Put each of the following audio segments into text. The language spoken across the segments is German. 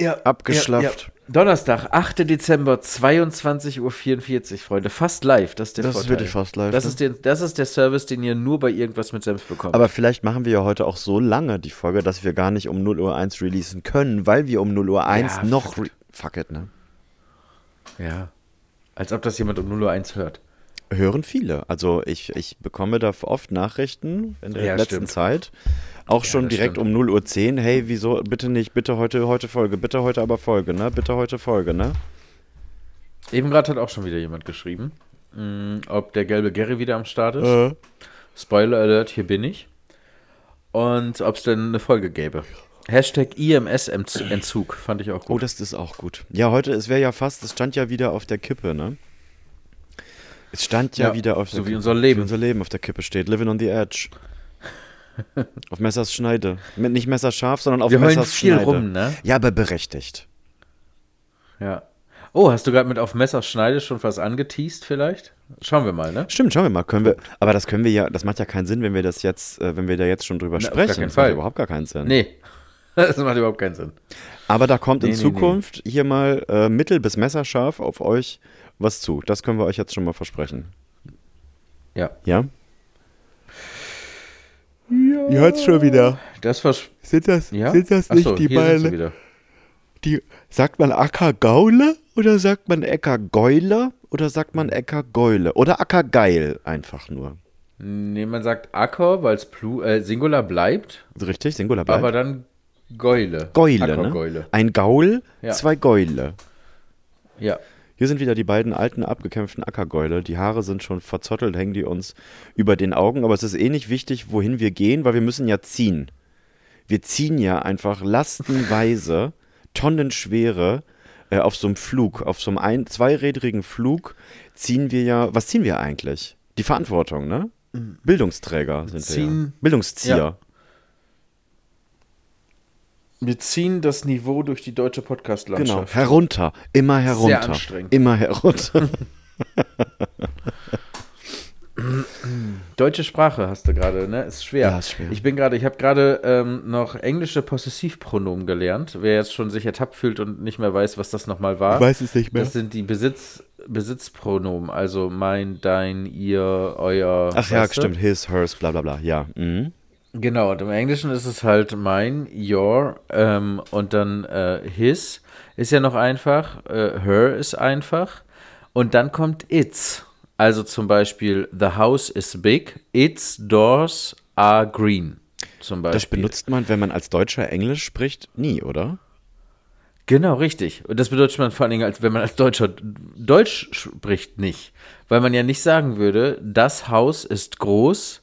Ja. Abgeschlafft. Ja, ja. Donnerstag, 8. Dezember, 22.44 Uhr, Freunde. Fast live, das ist der Das ist Vorteil. wirklich fast live, Das, ne? ist der, das ist der Service, den ihr nur bei irgendwas mit Senf bekommt. Aber vielleicht machen wir ja heute auch so lange die Folge, dass wir gar nicht um 0 Uhr 1 releasen können, weil wir um 0 Uhr 1 Ja, noch. fuck. It, ne? ja. Als ob das jemand um 0 Uhr 1 hört. Hören viele. Also ich, ich bekomme da oft Nachrichten in der Ja, letzten stimmt. Zeit. Auch schon das direkt stimmt. um 0 Uhr 10. Hey, wieso? Bitte nicht, bitte heute, heute Folge, bitte heute aber Folge, ne? Bitte heute Folge, ne? Eben gerade hat auch schon wieder jemand geschrieben, mh, ob der gelbe Gary wieder am Start ist. Äh. Spoiler Alert, hier bin ich. Und ob es denn eine Folge gäbe. Hashtag IMS-Entzug fand ich auch Oh, gut. das ist auch gut. Ja, heute, es wäre ja fast, es stand ja wieder auf der Kippe, ne? Es stand ja, Ja, wieder auf so der wie Kippe. unser Leben. Wie unser Leben auf der Kippe steht. Living on the edge. auf Messers Schneide. Nicht messerscharf, sondern auf Wir Messers viel Schneide. rum, ne? Ja, aber berechtigt. Ja. Oh, hast du gerade mit auf Messerschneide schon was angeteased vielleicht? Schauen wir mal, ne? Stimmt, schauen wir mal. Können wir, aber das können wir ja, das macht ja keinen Sinn, wenn wir das jetzt, äh, wenn wir da jetzt schon drüber Na, sprechen. gar keinen das macht Fall. überhaupt gar keinen Sinn. Nee. Das macht überhaupt keinen Sinn. Aber da kommt in Nee, nee, Zukunft hier mal äh, mittel- bis messerscharf auf euch was zu. Das können wir euch jetzt schon mal versprechen. Ja. Ja? Ja. Jetzt schon wieder. Das. Sind das, Ja? sind das nicht die beiden? Die, sagt man Ackergaule oder sagt man Eckergeule oder sagt man Eckergeule oder Ackergeil einfach nur? Nee, man sagt Acker, weil es äh, Singular bleibt, Richtig, Singular bleibt. aber dann Geule. Geule, ne? Ein Gaul, Ja. zwei Geule. Ja. Hier sind wieder die beiden alten abgekämpften Ackergäule. Die Haare sind schon verzottelt, hängen die uns über den Augen. Aber es ist eh nicht wichtig, wohin wir gehen, weil wir müssen ja ziehen. Wir ziehen ja einfach lastenweise, tonnenschwere äh, auf so einem Flug, auf so einem ein zweirädrigen Flug ziehen wir ja, was ziehen wir eigentlich? Die Verantwortung, ne? Bildungsträger sind wir ja. ziehen- Bildungszieher. Ja. Wir ziehen das Niveau durch die deutsche Genau, Podcast-Landschaft. herunter, immer herunter. anstrengend. Immer herunter. Deutsche Sprache hast du gerade, ne? Ist schwer. Ja, ist schwer. Ich bin gerade, ich habe gerade ähm, noch englische Possessivpronomen gelernt. Wer jetzt schon sich ertappt fühlt und nicht mehr weiß, was das nochmal war. weiß es nicht mehr. Das sind die Besitz, Besitzpronomen, also mein, dein, ihr, euer. Ach ja, stimmt. His, hers, bla bla bla. Ja. Mhm. Genau, und im Englischen ist es halt mein, your ähm, und dann äh, his ist ja noch einfach, äh, her ist einfach und dann kommt its. Also zum Beispiel, the house is big, its doors are green. Zum Beispiel. Das benutzt man, wenn man als Deutscher Englisch spricht, nie, oder? Genau, richtig. Und das bedeutet man vor allen Dingen, als wenn man als Deutscher Deutsch spricht, nicht. Weil man ja nicht sagen würde, das Haus ist groß,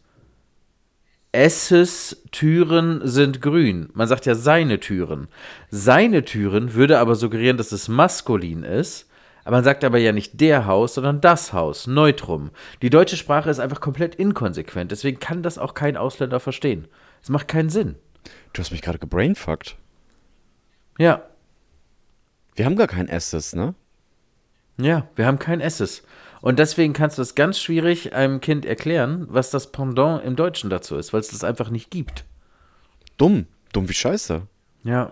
Esses Türen sind grün. Man sagt ja seine Türen. Seine Türen würde aber suggerieren, dass es maskulin ist. Aber man sagt aber ja nicht der Haus, sondern das Haus, Neutrum. Die deutsche Sprache ist einfach komplett inkonsequent. Deswegen kann das auch kein Ausländer verstehen. Es macht keinen Sinn. Du hast mich gerade gebrainfuckt. Ja, Wir haben gar kein Esses, ne? Ja, wir haben kein Esses. Und deswegen kannst du es ganz schwierig einem Kind erklären, was das Pendant im Deutschen dazu ist, weil es das einfach nicht gibt. Dumm. Dumm wie Scheiße. Ja.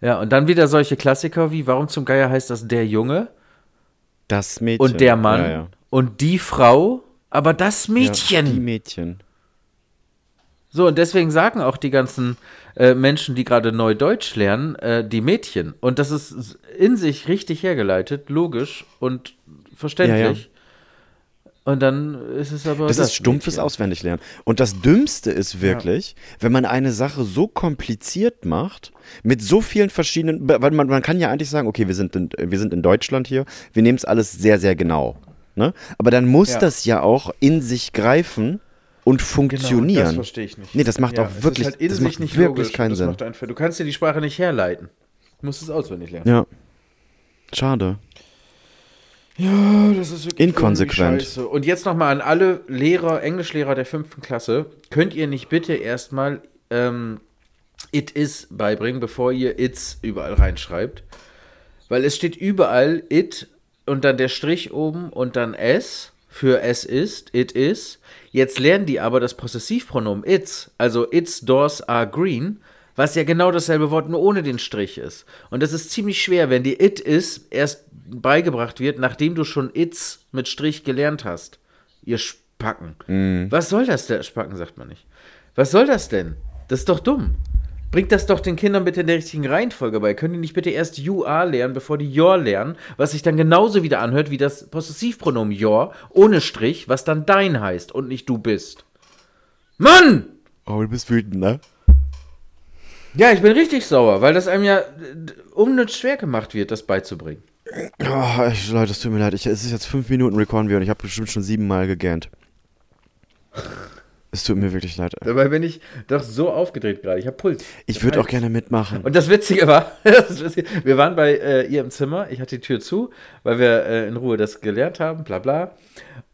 Ja, und dann wieder solche Klassiker wie, warum zum Geier heißt das der Junge Das Mädchen. und der Mann Ja, ja. und die Frau, aber das Ja, Mädchen. die Mädchen. So, und deswegen sagen auch die ganzen äh, Menschen, die gerade neu Deutsch lernen, äh, die Mädchen. Und das ist in sich richtig hergeleitet, logisch und verständlich. Und dann ist es aber. Das, ist stumpfes Mädchen. Auswendiglernen. Und das Dümmste ist wirklich, wenn man eine Sache so kompliziert macht, mit so vielen verschiedenen, weil man, man kann ja eigentlich sagen, okay, wir sind in, wir sind in Deutschland hier, wir nehmen es alles sehr, sehr genau. Ne? Aber dann muss Ja. das ja auch in sich greifen und funktionieren. Genau, das verstehe ich nicht. Nee, das macht auch wirklich- halt in das sich macht nicht wirklich logisch. keinen das Sinn. Du kannst dir die Sprache nicht herleiten. Musst es auswendig lernen. Ja. Schade. Ja, das ist wirklich Inkonsequent. scheiße. Und jetzt nochmal an alle Lehrer, Englischlehrer der fünften Klasse. Könnt ihr nicht bitte erstmal ähm, it is beibringen, bevor ihr it's überall reinschreibt? Weil es steht überall it und dann der Strich oben und dann s für es ist, it is. Jetzt lernen die aber das Possessivpronomen it's, also its doors are green, was ja genau dasselbe Wort nur ohne den Strich ist. Und das ist ziemlich schwer, wenn dir it is erst beigebracht wird, nachdem du schon its mit Strich gelernt hast. Ihr Spacken. Was soll das der Spacken, sagt man nicht. Was soll das denn? Das ist doch dumm. Bringt das doch den Kindern bitte in der richtigen Reihenfolge bei. Können die nicht bitte erst you are lernen, bevor die your lernen, was sich dann genauso wieder anhört wie das Possessivpronomen your ohne Strich, was dann dein heißt und nicht du bist. Mann! Oh, du bist wütend, ne? Ja, ich bin richtig sauer, weil das einem ja äh, unnütz schwer gemacht wird, das beizubringen. Oh, ich, Leute, es tut mir leid. Ich, es ist jetzt fünf Minuten recorden wir und ich habe bestimmt schon siebenmal gegähnt. Es tut mir wirklich leid. Dabei bin ich doch so aufgedreht gerade. Ich habe Puls. Ich würde auch gerne mitmachen. Und das Witzige war, das Witzige, wir waren bei äh, ihr im Zimmer, ich hatte die Tür zu, weil wir äh, in Ruhe das gelernt haben, bla bla.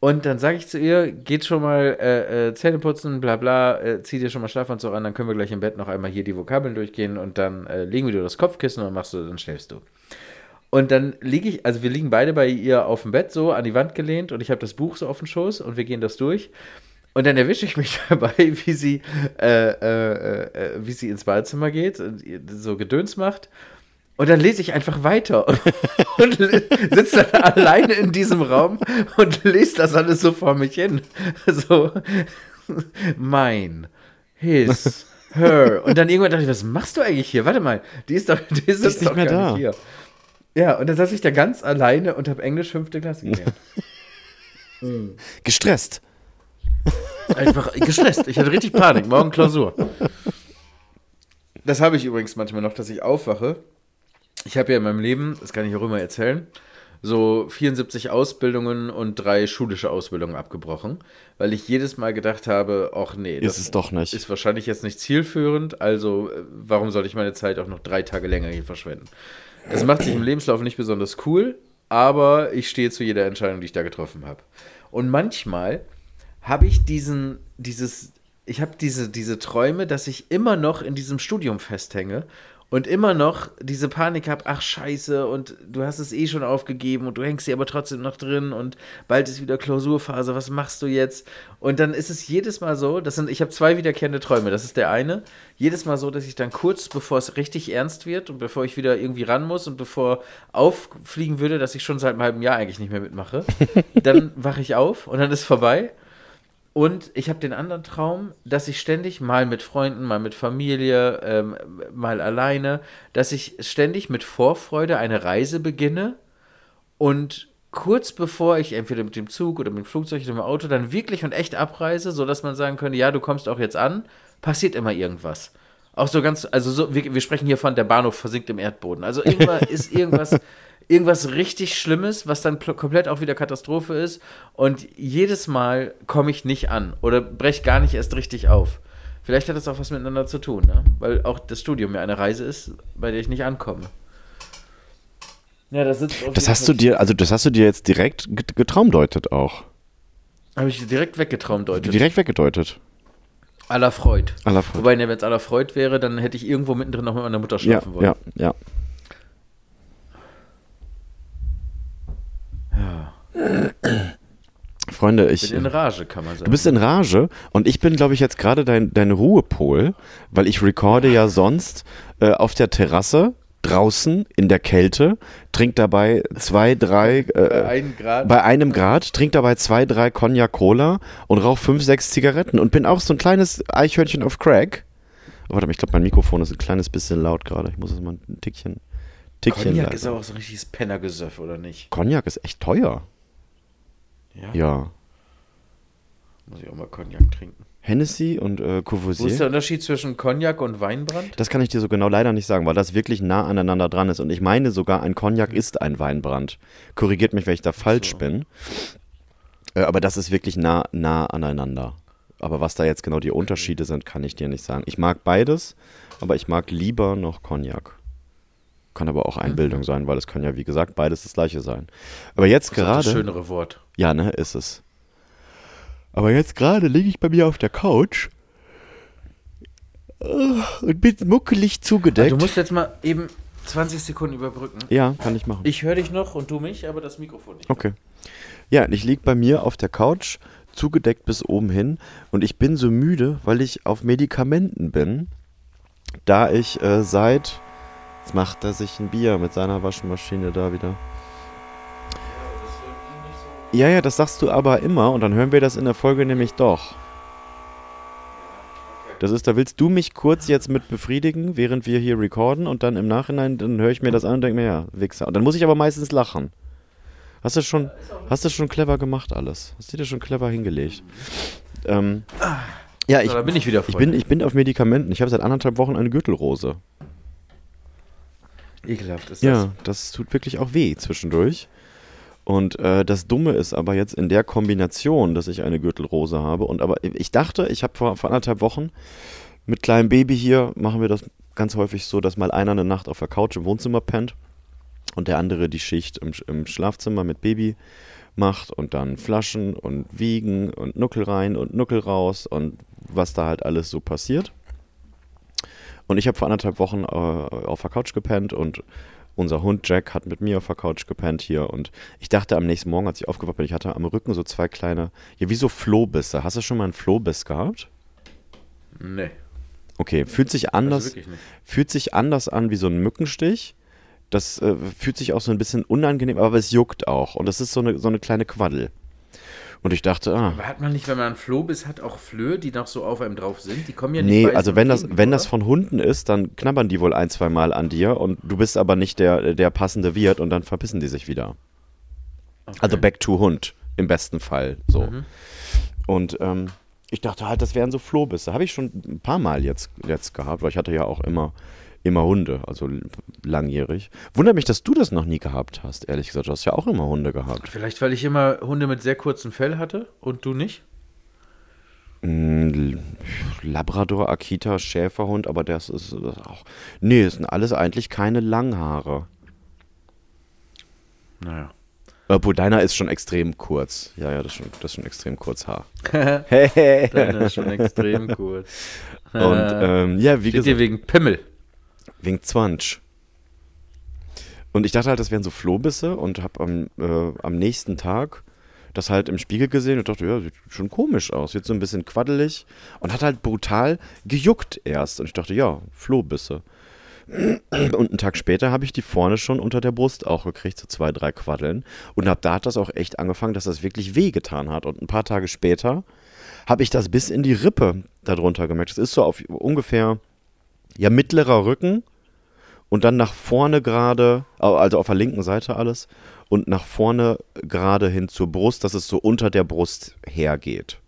Und dann sage ich zu ihr, geht schon mal äh, äh, Zähne putzen, bla bla, äh, zieh dir schon mal Schlafanzug an, dann können wir gleich im Bett noch einmal hier die Vokabeln durchgehen und dann äh, legen wir dir das Kopfkissen und machst du, dann schläfst du. Und dann liege ich, also wir liegen beide bei ihr auf dem Bett so an die Wand gelehnt und ich habe das Buch so auf dem Schoß und wir gehen das durch. Und dann erwische ich mich dabei, wie sie, äh, wie sie ins Badezimmer geht und so Gedöns macht. Und dann lese ich einfach weiter und, und sitze dann alleine in diesem Raum und lese das alles so vor mich hin. So, mein, his, her. Und dann irgendwann dachte ich, was machst du eigentlich hier? Warte mal, die ist doch, die ist, ist nicht mehr da. nicht hier. Ja, und dann saß ich da ganz alleine und habe Englisch fünfte Klasse gelernt. Gestresst. Einfach gestresst. Ich hatte richtig Panik. Morgen Klausur. Das habe ich übrigens manchmal noch, dass ich aufwache. Ich habe ja in meinem Leben, das kann ich auch immer erzählen, so 74 Ausbildungen und drei schulische Ausbildungen abgebrochen, weil ich jedes Mal gedacht habe, ach nee, Ist es doch nicht. ist wahrscheinlich jetzt nicht zielführend, also äh, warum sollte ich meine Zeit auch noch drei Tage länger hier verschwenden? Das macht sich im Lebenslauf nicht besonders cool, aber ich stehe zu jeder Entscheidung, die ich da getroffen habe. Und manchmal habe ich diesen, dieses, ich habe diese, diese Träume, dass ich immer noch in diesem Studium festhänge und immer noch diese Panik habe, ach scheiße, und du hast es eh schon aufgegeben und du hängst hier aber trotzdem noch drin und bald ist wieder Klausurphase, was machst du jetzt? Und dann ist es jedes Mal so, das sind, ich habe zwei wiederkehrende Träume. Das ist der eine, jedes Mal so, dass ich dann kurz bevor es richtig ernst wird und bevor ich wieder irgendwie ran muss und bevor auffliegen würde, dass ich schon seit einem halben Jahr eigentlich nicht mehr mitmache, dann wache ich auf und dann ist vorbei. Und ich habe den anderen Traum, dass ich ständig mal mit Freunden, mal mit Familie, ähm, mal alleine, dass ich ständig mit Vorfreude eine Reise beginne und kurz bevor ich entweder mit dem Zug oder mit dem Flugzeug oder mit dem Auto dann wirklich und echt abreise, sodass man sagen könnte, ja, du kommst auch jetzt an, passiert immer irgendwas. Auch so ganz, also so, wir, wir sprechen hier von der Bahnhof versinkt im Erdboden. Also irgendwann ist irgendwas, irgendwas richtig Schlimmes, was dann pl- komplett auch wieder Katastrophe ist. Und jedes Mal komme ich nicht an oder brech gar nicht erst richtig auf. Vielleicht hat das auch was miteinander zu tun, ne? weil auch das Studium ja eine Reise ist, bei der ich nicht ankomme. Ja, das Das hast du dir, also das hast du dir jetzt direkt get- getraumdeutet auch. Habe ich direkt weggetraumt, Leute. Direkt weggedeutet. Aller Freud. Aller Freud. Wobei, ne, wenn es aller Freud wäre, dann hätte ich irgendwo mittendrin noch mit meiner Mutter Ja, schlafen wollen. ja, ja. Freunde, Bin ich. in Rage, kann man sagen. Du bist in Rage und ich bin, glaube ich, jetzt gerade dein, dein Ruhepol, weil ich recorde ja sonst äh, auf der Terrasse, draußen, in der Kälte, trink dabei zwei, drei, bei äh, einem Grad. bei einem Grad, trink dabei zwei, drei Cognac Cola und rauch fünf, sechs Zigaretten und bin auch so ein kleines Eichhörnchen auf Crack. Oh, warte mal, ich glaube, mein Mikrofon ist ein kleines bisschen laut gerade. Ich muss es mal ein Tickchen, Tickchen Cognac leiser. ist aber auch so ein richtiges Pennergesöff, oder nicht? Cognac ist echt teuer. Ja. Ja. Muss ich auch mal Cognac trinken. Hennessy und äh, Wo ist Courvoisier. der Unterschied zwischen Cognac und Weinbrand? Das kann ich dir so genau leider nicht sagen, weil das wirklich nah aneinander dran ist. Und ich meine sogar, ein Cognac ist ein Weinbrand. Korrigiert mich, wenn ich da falsch so. bin. Äh, aber das ist wirklich nah, nah aneinander. Aber was da jetzt genau die Unterschiede sind, kann ich dir nicht sagen. Ich mag beides, aber ich mag lieber noch Cognac. Kann aber auch Einbildung sein, weil es kann ja, wie gesagt, beides das gleiche sein. Aber jetzt Das ist das gerade. schönere Wort. Ja, ne, ist es. Aber jetzt gerade liege ich bei mir auf der Couch äh, und bin muckelig zugedeckt. Du musst jetzt mal eben 20 Sekunden überbrücken. ja, kann ich machen. Ich höre dich noch und du mich, aber das Mikrofon nicht. Okay. Ja, ich liege bei mir auf der Couch, zugedeckt bis oben hin. Und ich bin so müde, weil ich auf Medikamenten bin, da ich äh, seit. Jetzt macht er sich ein Bier mit seiner Waschmaschine da wieder. Ja, ja, das sagst du aber immer und dann hören wir das in der Folge nämlich doch. Das ist, da willst du mich kurz jetzt mit befriedigen, während wir hier recorden und dann im Nachhinein, dann höre ich mir das an und denke mir, ja, Wichser. Und dann muss ich aber meistens lachen. Hast du schon, hast du schon clever gemacht alles? Hast du dir schon clever hingelegt? Ähm, ja, ich, So, bin ich wieder ich, bin, ich bin auf Medikamenten. Ich habe seit anderthalb Wochen eine Gürtelrose. Ekelhaft ist das. Ja, das tut wirklich auch weh zwischendurch. Und äh, das Dumme ist aber jetzt in der Kombination, dass ich eine Gürtelrose habe. Und aber ich dachte, ich habe vor, vor anderthalb Wochen mit kleinem Baby hier, machen wir das ganz häufig so, dass mal einer eine Nacht auf der Couch im Wohnzimmer pennt und der andere die Schicht im, im Schlafzimmer mit Baby macht und dann Flaschen und Wiegen und Nuckel rein und Nuckel raus und was da halt alles so passiert. Und ich habe vor anderthalb Wochen äh, auf der Couch gepennt und unser Hund Jack hat mit mir auf der Couch gepennt hier. Und ich dachte am nächsten Morgen, als ich aufgewacht bin, ich hatte am Rücken so zwei kleine, ja, wie so Flohbisse. Hast du schon mal einen Flohbiss gehabt? Nee. Okay, fühlt sich Also anders, nicht. fühlt sich anders an wie so ein Mückenstich. Das äh, fühlt sich auch so ein bisschen unangenehm, aber es juckt auch. Und das ist so eine, so eine kleine Quaddel. Und ich dachte, ah, Aber hat man nicht, wenn man einen Flohbiss hat, auch Flöhe, die noch so auf einem drauf sind? Die kommen ja nicht Nee, also so wenn das, wenn das von Hunden ist, dann knabbern die wohl ein, zwei Mal an dir und du bist aber nicht der, der passende Wirt und dann verpissen die sich wieder. Also back to Hund, im besten Fall. So. Mhm. Und ähm, ich dachte halt, das wären so Flohbisse. Habe ich schon ein paar Mal jetzt, jetzt gehabt, weil ich hatte ja auch immer, immer Hunde, also langjährig. Wundert mich, dass du das noch nie gehabt hast, ehrlich gesagt. Du hast ja auch immer Hunde gehabt. Vielleicht, weil ich immer Hunde mit sehr kurzem Fell hatte und du nicht? Mm, Labrador, Akita, Schäferhund, aber das ist das auch. Nee, das sind alles eigentlich keine Langhaare. Naja. Obwohl deiner ist schon extrem kurz. Ja, ja, das ist schon, das ist schon extrem kurz Haar. Deine ist schon extrem kurz. Und ähm, ja, wie Steht dir gesagt, wegen Pimmel. Wegen Zwansch. Und ich dachte halt, das wären so Flohbisse und habe am, äh, am nächsten Tag das halt im Spiegel gesehen und dachte, ja, sieht schon komisch aus. Wird so ein bisschen quaddelig und hat halt brutal gejuckt erst. Und ich dachte, ja, Flohbisse. Und einen Tag später habe ich die vorne schon unter der Brust auch gekriegt, so zwei, drei Quaddeln. Und ab da hat das auch echt angefangen, dass das wirklich wehgetan hat. Und ein paar Tage später habe ich das bis in die Rippe darunter gemerkt. Das ist so auf ungefähr, ja, mittlerer Rücken und dann nach vorne gerade, also auf der linken Seite alles, und nach vorne gerade hin zur Brust, dass es so unter der Brust hergeht.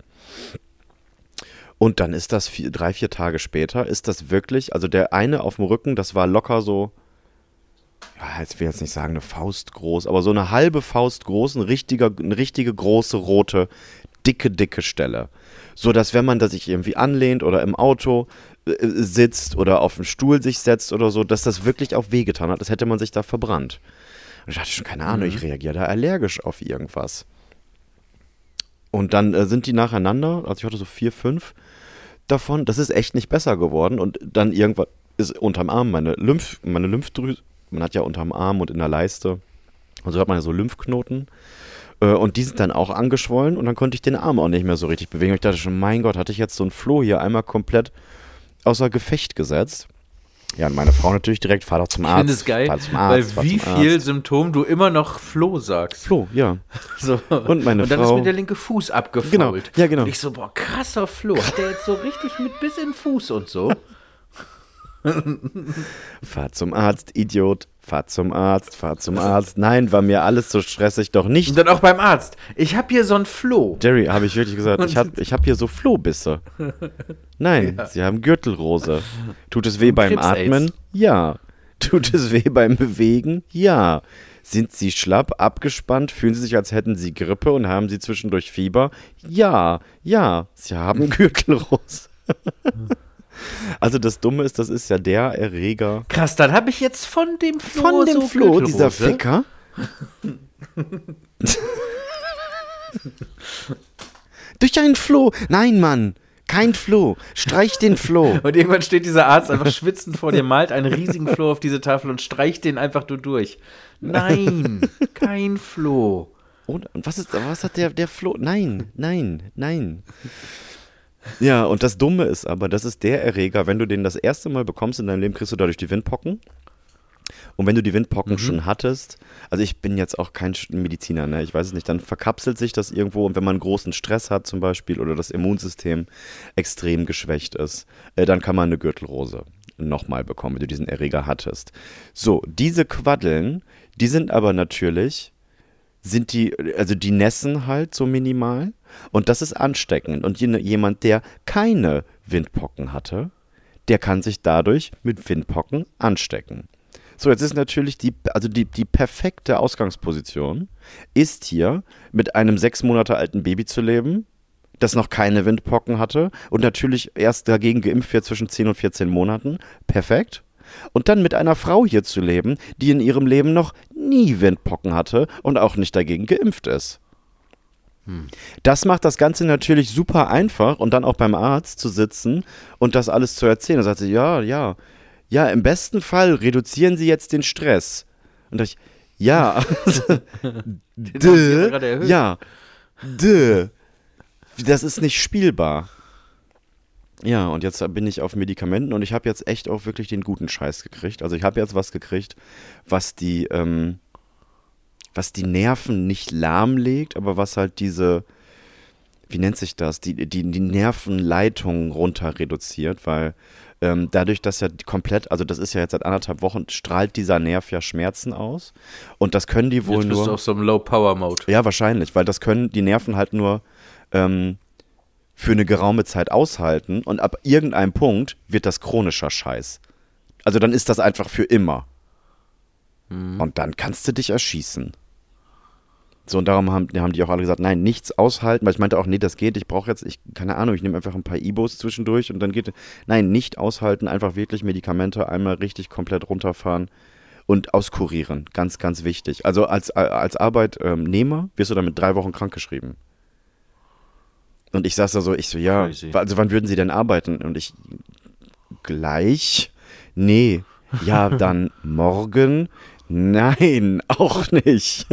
Und dann ist das vier, drei, vier Tage später, ist das wirklich, also der eine auf dem Rücken, das war locker so, ja, jetzt will ich jetzt nicht sagen eine Faust groß, aber so eine halbe Faust groß, ein richtiger, eine richtige große rote, dicke, dicke Stelle. So dass wenn man da sich irgendwie anlehnt oder im Auto sitzt oder auf dem Stuhl sich setzt oder so, dass das wirklich auch wehgetan hat, als hätte man sich da verbrannt. Und ich hatte schon keine Ahnung, ich reagiere da allergisch auf irgendwas. Und dann äh, sind die nacheinander, also ich hatte so vier, fünf davon. Das ist echt nicht besser geworden. Und dann irgendwann ist unterm Arm meine Lymph, meine Lymphdrüse, man hat ja unterm Arm und in der Leiste, und so hat man ja so Lymphknoten. Äh, Und die sind dann auch angeschwollen und dann konnte ich den Arm auch nicht mehr so richtig bewegen. Und ich dachte schon, mein Gott, hatte ich jetzt so ein Floh hier einmal komplett außer Gefecht gesetzt. Ja, und meine Frau natürlich direkt, fahr doch zum Ich Arzt. finde es geil, weil Arzt, fahr wie viel. Symptom du immer noch Floh sagst. Floh, ja. So. Und meine Und dann Frau- ist mir der linke Fuß abgefault. Genau, ja, genau. Und ich so, boah, krasser Floh. Hat der jetzt so richtig mit bis in den Fuß und so? Fahr zum Arzt, Idiot. Fahr zum Arzt, fahr zum Arzt. Nein, war mir alles so stressig doch nicht. Und dann auch beim Arzt. Ich hab hier so ein Floh. Jerry, habe ich wirklich gesagt, ich habe ich hab hier so Flohbisse. Nein, Sie haben Gürtelrose. Tut es weh Und beim Krebs-Aids. Atmen? Ja. Tut es weh beim Bewegen? Ja. Sind Sie schlapp, abgespannt? Fühlen Sie sich, als hätten Sie Grippe und haben Sie zwischendurch Fieber? Ja, ja. Sie haben Gürtelrose. Also das Dumme ist, das ist ja der Erreger Krass, dann habe ich jetzt von dem Flo von dem so Flo, dieser. Ficker. Durch einen Floh. Nein, Mann. Kein Floh. Streich den Floh. Und irgendwann steht dieser Arzt einfach schwitzend vor dir, malt einen riesigen Floh auf diese Tafel und streicht den einfach nur durch. Nein, kein Floh. Und, und was ist, was hat der, der Floh? Nein, nein, nein. Ja, und das Dumme ist aber, das ist der Erreger, wenn du den das erste Mal bekommst in deinem Leben, kriegst du dadurch die Windpocken. Und wenn du die Windpocken schon hattest, also ich bin jetzt auch kein Mediziner, ne? ich weiß es nicht, dann verkapselt sich das irgendwo und wenn man großen Stress hat zum Beispiel oder das Immunsystem extrem geschwächt ist, äh, dann kann man eine Gürtelrose nochmal bekommen, wenn du diesen Erreger hattest. So, diese Quaddeln, die sind aber natürlich sind die, also die nässen halt so minimal und das ist ansteckend. Und jemand, der keine Windpocken hatte, der kann sich dadurch mit Windpocken anstecken. So, jetzt ist natürlich die, also die, die perfekte Ausgangsposition, ist hier mit einem sechs Monate alten Baby zu leben, das noch keine Windpocken hatte und natürlich erst dagegen geimpft wird zwischen 10 und 14 Monaten. Perfekt. Und dann mit einer Frau hier zu leben, die in ihrem Leben noch nie Windpocken hatte und auch nicht dagegen geimpft ist. Das macht das Ganze natürlich super einfach und dann auch beim Arzt zu sitzen und das alles zu erzählen. Da sagt sie, ja, ja, ja, im besten Fall reduzieren Sie jetzt den Stress. Und ich, ja, Sie Dö, ja, dö. Das ist nicht spielbar. Ja, und jetzt bin ich auf Medikamenten und ich habe jetzt echt auch wirklich den guten Scheiß gekriegt. Also ich habe jetzt was gekriegt, was die, ähm, was die Nerven nicht lahmlegt, aber was halt diese, wie nennt sich das, die, die, die Nervenleitungen runter reduziert, weil ähm, dadurch, dass ja komplett, also das ist ja jetzt seit anderthalb Wochen, strahlt dieser Nerv ja Schmerzen aus. Und das können die wohl Jetzt bist nur. du auf so einem Low-Power-Mode. Ja, wahrscheinlich, weil das können die Nerven halt nur ähm, für eine geraume Zeit aushalten und ab irgendeinem Punkt wird das chronischer Scheiß. Also dann ist das einfach für immer. Und dann kannst du dich erschießen. So, und darum haben, haben die auch alle gesagt, nein, nichts aushalten, weil ich meinte auch, nee, das geht, ich brauche jetzt, ich, keine Ahnung, ich nehme einfach ein paar Ibos zwischendurch und dann geht, nein, nicht aushalten, einfach wirklich Medikamente einmal richtig komplett runterfahren und auskurieren, ganz, ganz wichtig. Also als, als Arbeitnehmer wirst du dann mit drei Wochen krankgeschrieben. Und ich saß da so, ich so, ja, Crazy. also wann würden Sie denn arbeiten? Und ich, gleich? Nee. Ja, dann morgen? Nein, auch nicht.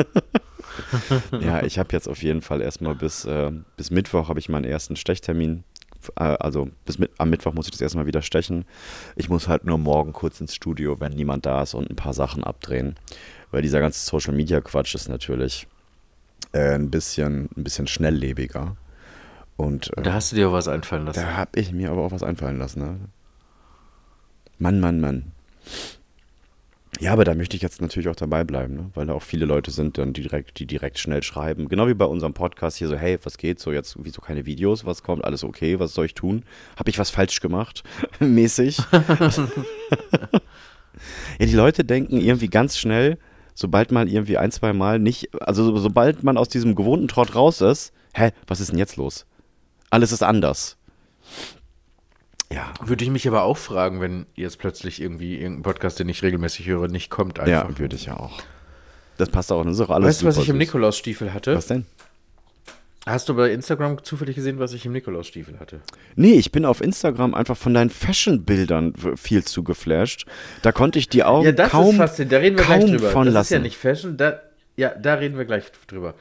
ja, ich habe jetzt auf jeden Fall erstmal bis, äh, bis Mittwoch habe ich meinen ersten Stechtermin. Äh, also bis mit, am Mittwoch muss ich das erstmal wieder stechen. Ich muss halt nur morgen kurz ins Studio, wenn niemand da ist und ein paar Sachen abdrehen. Weil dieser ganze Social Media Quatsch ist natürlich äh, ein, bisschen, ein bisschen schnelllebiger. Und äh, Da hast du dir auch was einfallen lassen. da habe ich mir aber auch was einfallen lassen. Ne? Mann, Mann, Mann. Ja, aber da möchte ich jetzt natürlich auch dabei bleiben, ne? weil da auch viele Leute sind, dann die direkt, die direkt schnell schreiben. Genau wie bei unserem Podcast hier so, hey, was geht so jetzt, wieso keine Videos, was kommt, alles okay, was soll ich tun? Habe ich was falsch gemacht? Mäßig. ja, die Leute denken irgendwie ganz schnell, sobald man irgendwie ein, zwei Mal nicht, also so- sobald man aus diesem gewohnten Trott raus ist, hä, was ist denn jetzt los? Alles ist anders. Ja, Würde ich mich aber auch fragen, wenn jetzt plötzlich irgendwie irgendein Podcast, den ich regelmäßig höre, nicht kommt einfach. ja, würde ich ja auch. Das passt auch, das ist auch alles Weißt du, was ich im. Nikolausstiefel hatte? Was denn? Hast du bei Instagram zufällig gesehen, was ich im Nikolausstiefel hatte? Nee, ich bin auf Instagram einfach von deinen Fashion-Bildern viel zu geflasht. Da konnte ich die Augen Ja, das kaum, ist faszinierend. Da reden wir gleich drüber. von das lassen. ist ja nicht Fashion. Da, ja, da reden wir gleich drüber.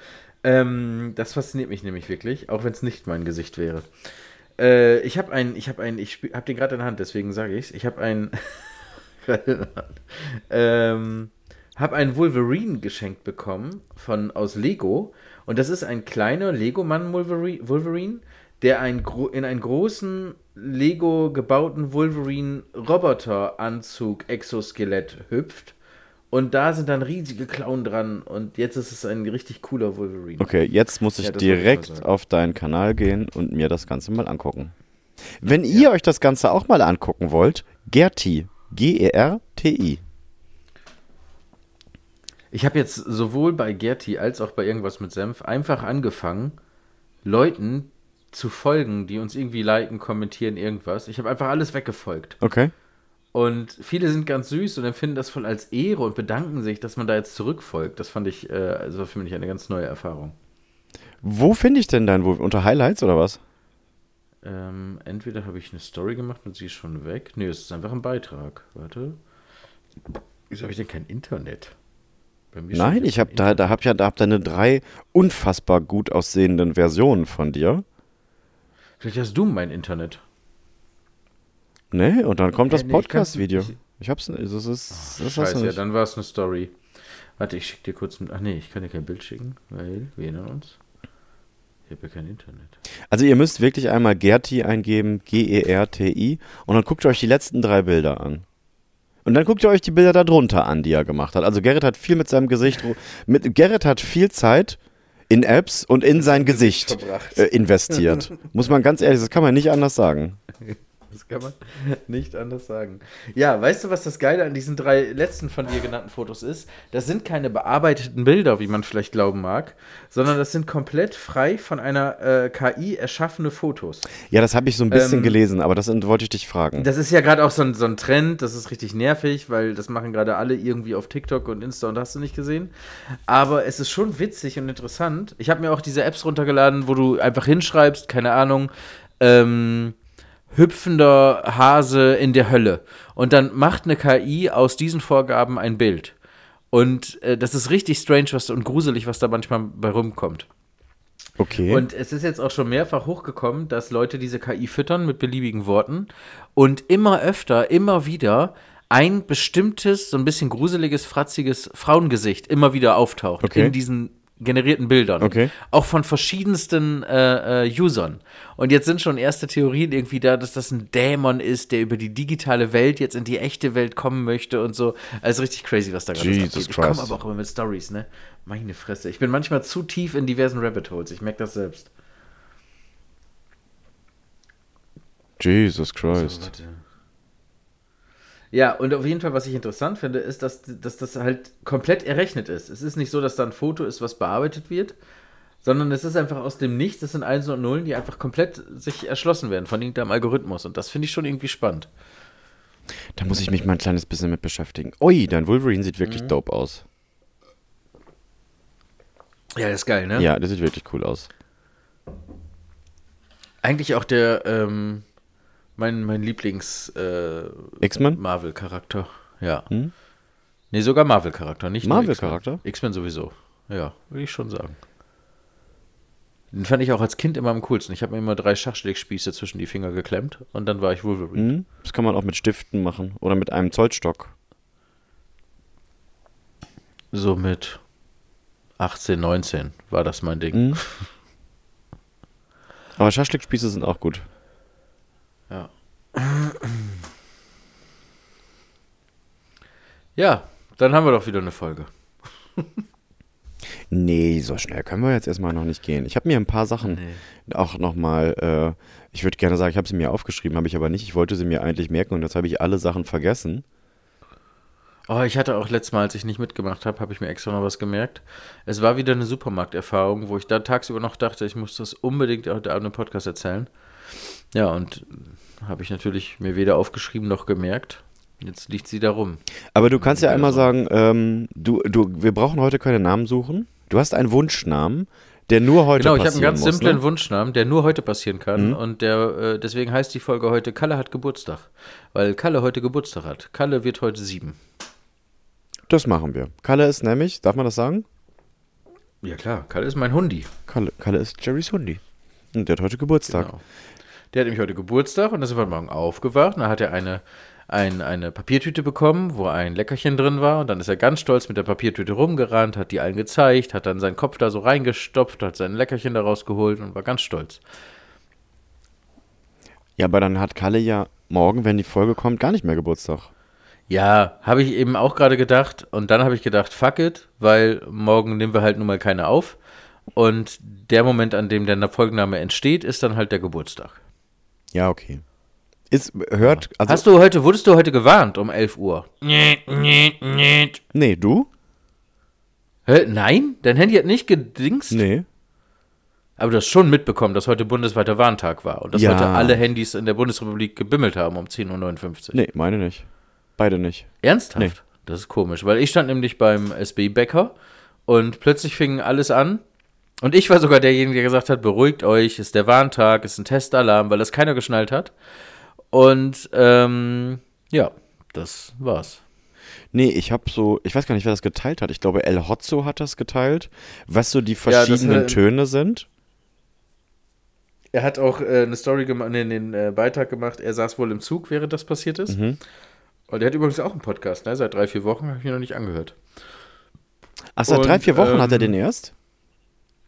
Ähm, das fasziniert mich nämlich wirklich, auch wenn es nicht mein Gesicht wäre. Äh, ich habe einen, ich habe einen, ich habe den gerade in der Hand, deswegen sage ich es. Ich habe einen, ähm, habe einen Wolverine geschenkt bekommen von aus Lego. Und das ist ein kleiner Lego-Mann Wolverine, Wolverine, der ein, in einen großen Lego gebauten Wolverine-Roboter-Anzug Exoskelett hüpft und da sind dann riesige Klauen dran und jetzt ist es ein richtig cooler Wolverine. Okay, jetzt muss ich Ja, direkt auf deinen Kanal gehen und mir das Ganze mal angucken. Wenn ihr euch das Ganze auch mal angucken wollt, Gerti, G-E-R-T-I. Ich habe jetzt sowohl bei Gerti als auch bei irgendwas mit Senf einfach angefangen, Leuten zu folgen, die uns irgendwie liken, kommentieren, irgendwas. Ich habe einfach alles weggefolgt. Okay. Und viele sind ganz süß und empfinden das voll als Ehre und bedanken sich, dass man da jetzt zurückfolgt. Das fand ich, äh, also für mich eine ganz neue Erfahrung. Wo finde ich denn dein, unter Highlights oder was? Ähm, entweder habe ich eine Story gemacht und sie ist schon weg. Nee, es ist einfach ein Beitrag. Warte. Wieso habe ich denn kein Internet? Bei mir steht Nein, ich habe da, da hab ja, da hab deine drei unfassbar gut aussehenden Versionen von dir. Vielleicht hast du mein Internet. Ne? Und dann kommt das nee, Podcast-Video. ich- Ich hab's, das ist, das hast du Scheiße, ja, nicht. dann war es eine Story. Warte, ich schicke dir kurz. ein- Ach nee, ich kann dir kein Bild schicken, weil wir erinnern uns. Ich habe ja kein Internet. Also ihr müsst wirklich einmal Gerti eingeben, G-E-R-T-I, und dann guckt ihr euch die letzten drei Bilder an. Und dann guckt ihr euch die Bilder darunter an, die er gemacht hat. Also Gerrit hat viel mit seinem Gesicht, mit, Gerrit hat viel Zeit in Apps und in sein Gesicht verbracht. äh, investiert. Muss man ganz ehrlich, das kann man nicht anders sagen. Das kann man nicht anders sagen. Ja, weißt du, was das Geile an diesen drei letzten von dir genannten Fotos ist? Das sind keine bearbeiteten Bilder, wie man vielleicht glauben mag, sondern das sind komplett frei von einer äh, KI erschaffene Fotos. Ja, das habe ich so ein bisschen Ähm, gelesen, aber das wollte ich dich fragen. Das ist ja gerade auch so ein, so ein Trend, das ist richtig nervig, weil das machen gerade alle irgendwie auf TikTok und Insta und hast du nicht gesehen. Aber es ist schon witzig und interessant. Ich habe mir auch diese Apps runtergeladen, wo du einfach hinschreibst, keine Ahnung, ähm, hüpfender Hase in der Hölle. Und dann macht eine KI aus diesen Vorgaben ein Bild. Und äh, das ist richtig strange was, und gruselig, was da manchmal bei rumkommt. Okay. Und es ist jetzt auch schon mehrfach hochgekommen, dass Leute diese KI füttern mit beliebigen Worten und immer öfter, immer wieder ein bestimmtes, so ein bisschen gruseliges, fratziges Frauengesicht immer wieder auftaucht Okay. in diesen generierten Bildern. Okay. Auch von verschiedensten äh, äh, Usern. Und jetzt sind schon erste Theorien irgendwie da, dass das ein Dämon ist, der über die digitale Welt jetzt in die echte Welt kommen möchte und so. Also richtig crazy, was da gerade Jesus abgeht. Ich komme aber auch immer mit Stories, ne? Meine Fresse. Ich bin manchmal zu tief in diversen Rabbit Holes. Ich merke das selbst. Jesus Christ. warte. Ja, und auf jeden Fall, was ich interessant finde, ist, dass, dass das halt komplett errechnet ist. Es ist nicht so, dass da ein Foto ist, was bearbeitet wird, sondern es ist einfach aus dem Nichts, das sind Einsen und Nullen, die einfach komplett sich erschlossen werden von irgendeinem Algorithmus. Und das finde ich schon irgendwie spannend. Da muss ich mich mal ein kleines bisschen mit beschäftigen. Ui, dein Wolverine sieht Mhm. wirklich dope aus. Ja, das ist geil, ne? Ja, das sieht wirklich cool aus. Eigentlich auch der, ähm, mein, mein Lieblings-Marvel-Charakter. X-Men? ja. Hm? Nee, sogar Marvel-Charakter, nicht nur Marvel-Charakter? X-Men. X-Men sowieso. Ja, würde ich schon sagen. Den fand ich auch als Kind immer am coolsten. Ich habe mir immer drei Schachschlägspieße zwischen die Finger geklemmt und dann war ich Wolverine. Hm? Das kann man auch mit Stiften machen oder mit einem Zollstock. So mit 18, 19 war das mein Ding. Hm? Aber Schaschlikspieße sind auch gut. Ja. Ja, dann haben wir doch wieder eine Folge. Nee, so schnell können wir jetzt erstmal noch nicht gehen. Ich habe mir ein paar Sachen auch nochmal, äh, ich würde gerne sagen, ich habe sie mir aufgeschrieben, habe ich aber nicht. Ich wollte sie mir eigentlich merken und jetzt habe ich alle Sachen vergessen. Oh, ich hatte auch letztes Mal, als ich nicht mitgemacht habe, habe ich mir extra noch was gemerkt. Es war wieder eine Supermarkterfahrung, wo ich da tagsüber noch dachte, ich muss das unbedingt heute Abend im Podcast erzählen. Ja, und habe ich natürlich mir weder aufgeschrieben noch gemerkt. Jetzt liegt sie da rum. Aber du kannst ja einmal sagen, ähm, du, du, wir brauchen heute keine Namen suchen. Du hast einen Wunschnamen, der nur heute Genau, ich habe passieren einen ganz muss, simplen ne? Wunschnamen, der nur heute passieren kann. Mhm. Und der, äh, deswegen heißt die Folge heute Kalle hat Geburtstag. Weil Kalle heute Geburtstag hat. Kalle wird heute sieben. Das machen wir. Kalle ist nämlich, darf man das sagen? Ja klar, Kalle ist mein Hundi. Kalle, Kalle ist Jerrys Hundi. Und der hat heute Geburtstag. Genau. Der hat nämlich heute Geburtstag und da sind wir morgen aufgewacht. Und dann hat er eine, ein, eine Papiertüte bekommen, wo ein Leckerchen drin war. Und dann ist er ganz stolz mit der Papiertüte rumgerannt, hat die allen gezeigt, hat dann seinen Kopf da so reingestopft, hat sein Leckerchen da rausgeholt und war ganz stolz. Ja, aber dann hat Kalle ja morgen, wenn die Folge kommt, gar nicht mehr Geburtstag. Ja, habe ich eben auch gerade gedacht. Und dann habe ich gedacht, fuck it, weil morgen nehmen wir halt nun mal keine auf. Und der Moment, an dem der Folgenname entsteht, ist dann halt der Geburtstag. Ja, okay. Ist, hört, also, Hast du heute, wurdest du heute gewarnt um 11 Uhr? nee, du? Hä? Nein? Dein Handy hat nicht gedingst? Nee. Aber du hast schon mitbekommen, dass heute bundesweiter Warntag war und dass Ja. heute alle Handys in der Bundesrepublik gebimmelt haben um 10.59 Uhr. Nee, meine nicht. Beide nicht. Ernsthaft? Nee. Das ist komisch, weil ich stand nämlich beim SB-Bäcker und plötzlich fing alles an. Und ich war sogar derjenige, der gesagt hat, beruhigt euch, ist der Warntag, ist ein Testalarm, weil das keiner geschnallt hat. Und ähm, ja, das war's. Nee, ich habe so, ich weiß gar nicht, wer das geteilt hat. Ich glaube, El Hotzo hat das geteilt, was so die das verschiedenen hat- Töne sind. Er hat auch äh, eine Story gemacht, nee, den äh, Beitrag gemacht. Er saß wohl im Zug, während das passiert ist. Mhm. Und er hat übrigens auch einen Podcast, ne? Seit drei, vier Wochen habe ich ihn noch nicht angehört. Ach, seit Und, drei, vier Wochen hat er ähm, den erst?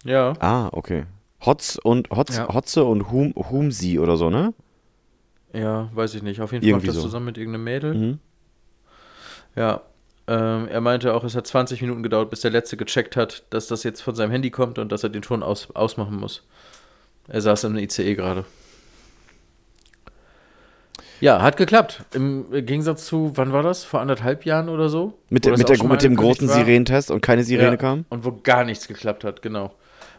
Ja. Ah, okay. Hotz und Hotz, Ja. Hotze und Hum, Humsi oder so, ne? Ja, weiß ich nicht. Auf jeden Fall macht das so. zusammen mit irgendeinem Mädel. Mhm. Ja. Ähm, er meinte auch, es hat 20 Minuten gedauert, bis der Letzte gecheckt hat, dass das jetzt von seinem Handy kommt und dass er den Ton aus, ausmachen muss. Er saß im ICE gerade. Ja, hat geklappt. Im Gegensatz zu, wann war das? Vor anderthalb Jahren oder so? Mit, mit, der, mit dem großen. Sirenentest und keine Sirene Ja, kam? Und wo gar nichts geklappt hat, genau.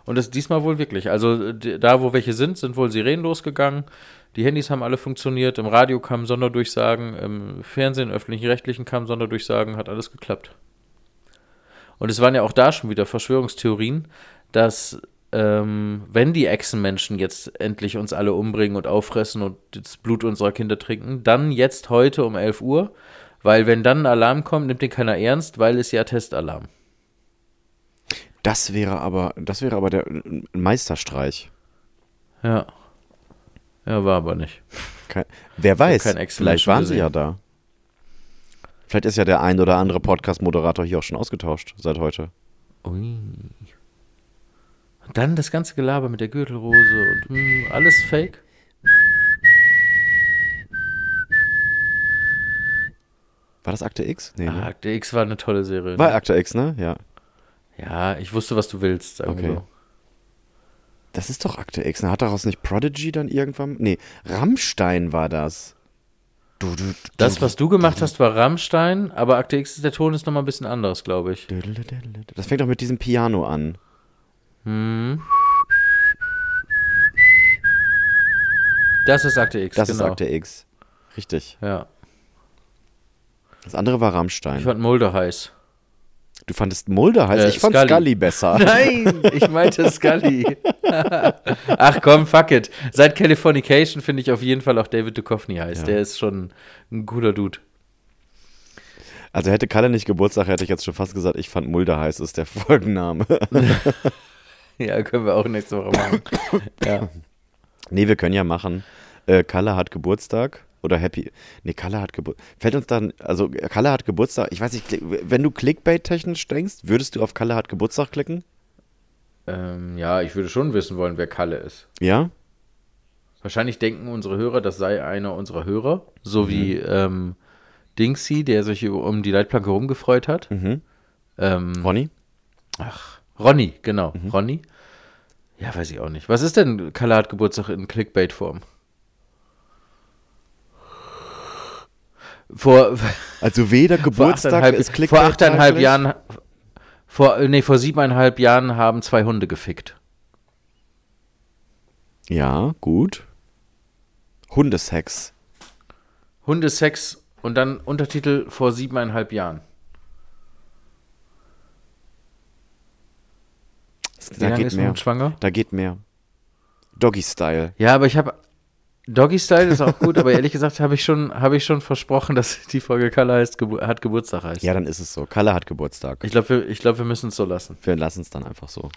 Und das diesmal wohl wirklich. Also da, wo welche sind, sind wohl Sirenen losgegangen. Die Handys haben alle funktioniert. Im Radio kamen Sonderdurchsagen. Im Fernsehen, öffentlich-rechtlichen kamen Sonderdurchsagen. Hat alles geklappt. Und es waren ja auch da schon wieder Verschwörungstheorien, dass ähm, wenn die Echsenmenschen jetzt endlich uns alle umbringen und auffressen und das Blut unserer Kinder trinken, dann jetzt heute um 11 Uhr, weil wenn dann ein Alarm kommt, nimmt den keiner ernst, weil es ja Testalarm. Das wäre aber, das wäre aber der Meisterstreich. Ja. Ja, war aber nicht. Kein, wer weiß, vielleicht waren sie gesehen. ja da. Vielleicht ist ja der ein oder andere Podcast-Moderator hier auch schon ausgetauscht seit heute. Ui. Und dann das ganze Gelaber mit der Gürtelrose und mm, alles fake. War das Akte X? Nee, Ah, ne? Akte X war eine tolle Serie. War ne? Akte X, ne? Ja. Ja, ich wusste, was du willst. Okay. so. Das ist doch Akte X. ne? Hat daraus nicht Prodigy dann irgendwann? Nee, Rammstein war das. Du, du, du, Das, was du gemacht hast, war Rammstein, aber Akte X, der Ton ist nochmal ein bisschen anderes, glaube ich. Das fängt doch mit diesem Piano an. Hm. Das ist Akte X, Das genau. ist Akte X. Richtig. Ja. Das andere war Ich Rammstein. fand Mulder heiß. Du fandest Mulder heiß? Äh, ich fand Scully. Scully besser. Nein, ich meinte Scully. Ach komm, fuck it. Seit Californication finde ich auf jeden Fall auch David Duchovny heiß. Ja. Der ist schon ein guter Dude. Also hätte Kalle nicht Geburtstag, hätte ich jetzt schon fast gesagt, ich fand Mulder heiß, ist der Folgenname. Ja, können wir auch nächste Woche machen. Ja. nee, wir können ja machen. Äh, Kalle hat Geburtstag oder Happy. Nee, Kalle hat Geburtstag. Fällt uns dann, also Kalle hat Geburtstag. Ich weiß nicht, wenn du Clickbait-technisch denkst, würdest du auf Kalle hat Geburtstag klicken? Ähm, ja, ich würde schon wissen wollen, wer Kalle ist. Ja? Wahrscheinlich denken unsere Hörer, das sei einer unserer Hörer, so wie ähm, Dingsy, der sich um die Leitplanke rumgefreut hat. Mhm. Ähm, Ronny? Ach, Ronny, genau. Ronny. Ja, weiß ich auch nicht. Was ist denn Kalle hat Geburtstag in Clickbait-Form? Vor, Also weder Geburtstag ist Clickbait. vor achteinhalb? Jahren, vor, nee, vor siebeneinhalb Jahren haben zwei Hunde gefickt. Ja, gut. Hundesex. Hundesex und dann Untertitel vor siebeneinhalb Jahren. Da geht mehr. Da geht mehr. Doggy-Style. Ja, aber ich habe Doggy Style ist auch gut, aber ehrlich gesagt habe ich schon habe ich schon versprochen, dass die Folge Kalle heißt Gebu hat Geburtstag heißt. Ja, dann ist es so. Kalle hat Geburtstag. Ich glaube, wir, ich glaub, wir müssen es so lassen. Wir lassen es dann einfach so.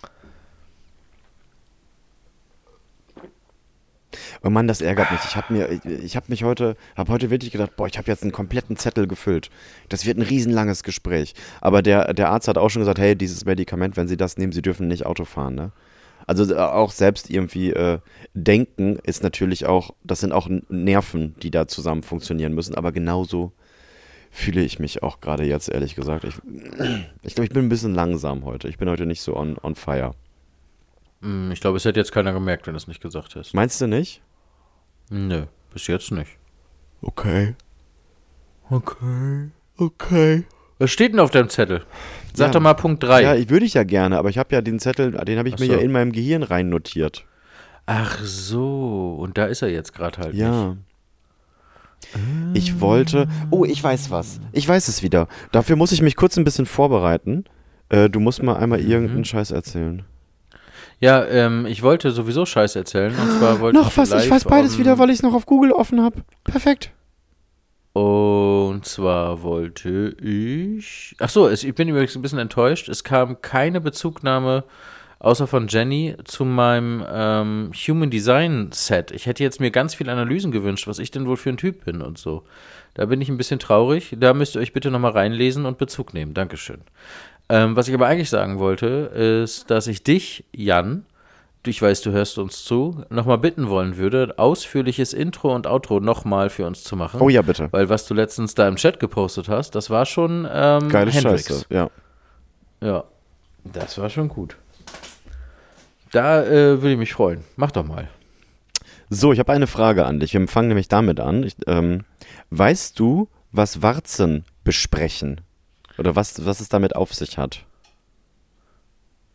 Oh Mann, das ärgert mich. Ich habe mir, ich habe mich heute, habe heute wirklich gedacht, boah, ich habe jetzt einen kompletten Zettel gefüllt. Das wird ein riesenlanges Gespräch. Aber der, der Arzt hat auch schon gesagt, hey, dieses Medikament, wenn Sie das nehmen, Sie dürfen nicht Auto fahren. Ne? Also äh, auch selbst irgendwie äh, denken ist natürlich auch, das sind auch Nerven, die da zusammen funktionieren müssen. Aber genauso fühle ich mich auch gerade jetzt, ehrlich gesagt. Ich, ich glaube, ich bin ein bisschen langsam heute. Ich bin heute nicht so on, on fire. Hm, Ich glaube, es hätte jetzt keiner gemerkt, wenn du es nicht gesagt hast. Meinst du nicht? Nö, bis jetzt nicht. Okay. Okay. Okay. Was steht denn auf deinem Zettel? Sag Ja. doch mal Punkt 3. Ja, ich würde ich ja gerne, aber ich habe ja den Zettel, den habe ich Ach mir so. ja in meinem Gehirn rein notiert. Ach so, und da ist er jetzt gerade halt nicht. Ja. Ich wollte. Oh, ich weiß was. Ich weiß es wieder. Dafür muss ich mich kurz ein bisschen vorbereiten. Äh, du musst mal einmal Mhm. irgendeinen Scheiß erzählen. Ja, ähm, ich wollte sowieso Scheiß erzählen. Und zwar wollte Noch was, ich weiß beides wieder, weil ich es noch auf Google offen habe. Perfekt. Und zwar wollte ich. Ach so, ich bin übrigens ein bisschen enttäuscht. Es kam keine Bezugnahme, außer von Jenny, zu meinem ähm, Human Design Set. Ich hätte jetzt mir ganz viele Analysen gewünscht, was ich denn wohl für ein Typ bin und so. Da bin ich ein bisschen traurig. Da müsst ihr euch bitte nochmal reinlesen und Bezug nehmen. Dankeschön. Ähm, was ich aber eigentlich sagen wollte, ist, dass ich dich, Jan, ich weiß, du hörst uns zu, nochmal bitten wollen würde, ausführliches Intro und Outro nochmal für uns zu machen. Oh ja, bitte. Weil was du letztens da im Chat gepostet hast, das war schon ähm, Geile Hendrix. Scheiße. Ja. Ja, das war schon gut. Da äh, würde ich mich freuen. Mach doch mal. So, ich habe eine Frage an dich. Wir fangen nämlich damit an. Ich, ähm, weißt du, was Warzen besprechen? Oder was, was es damit auf sich hat?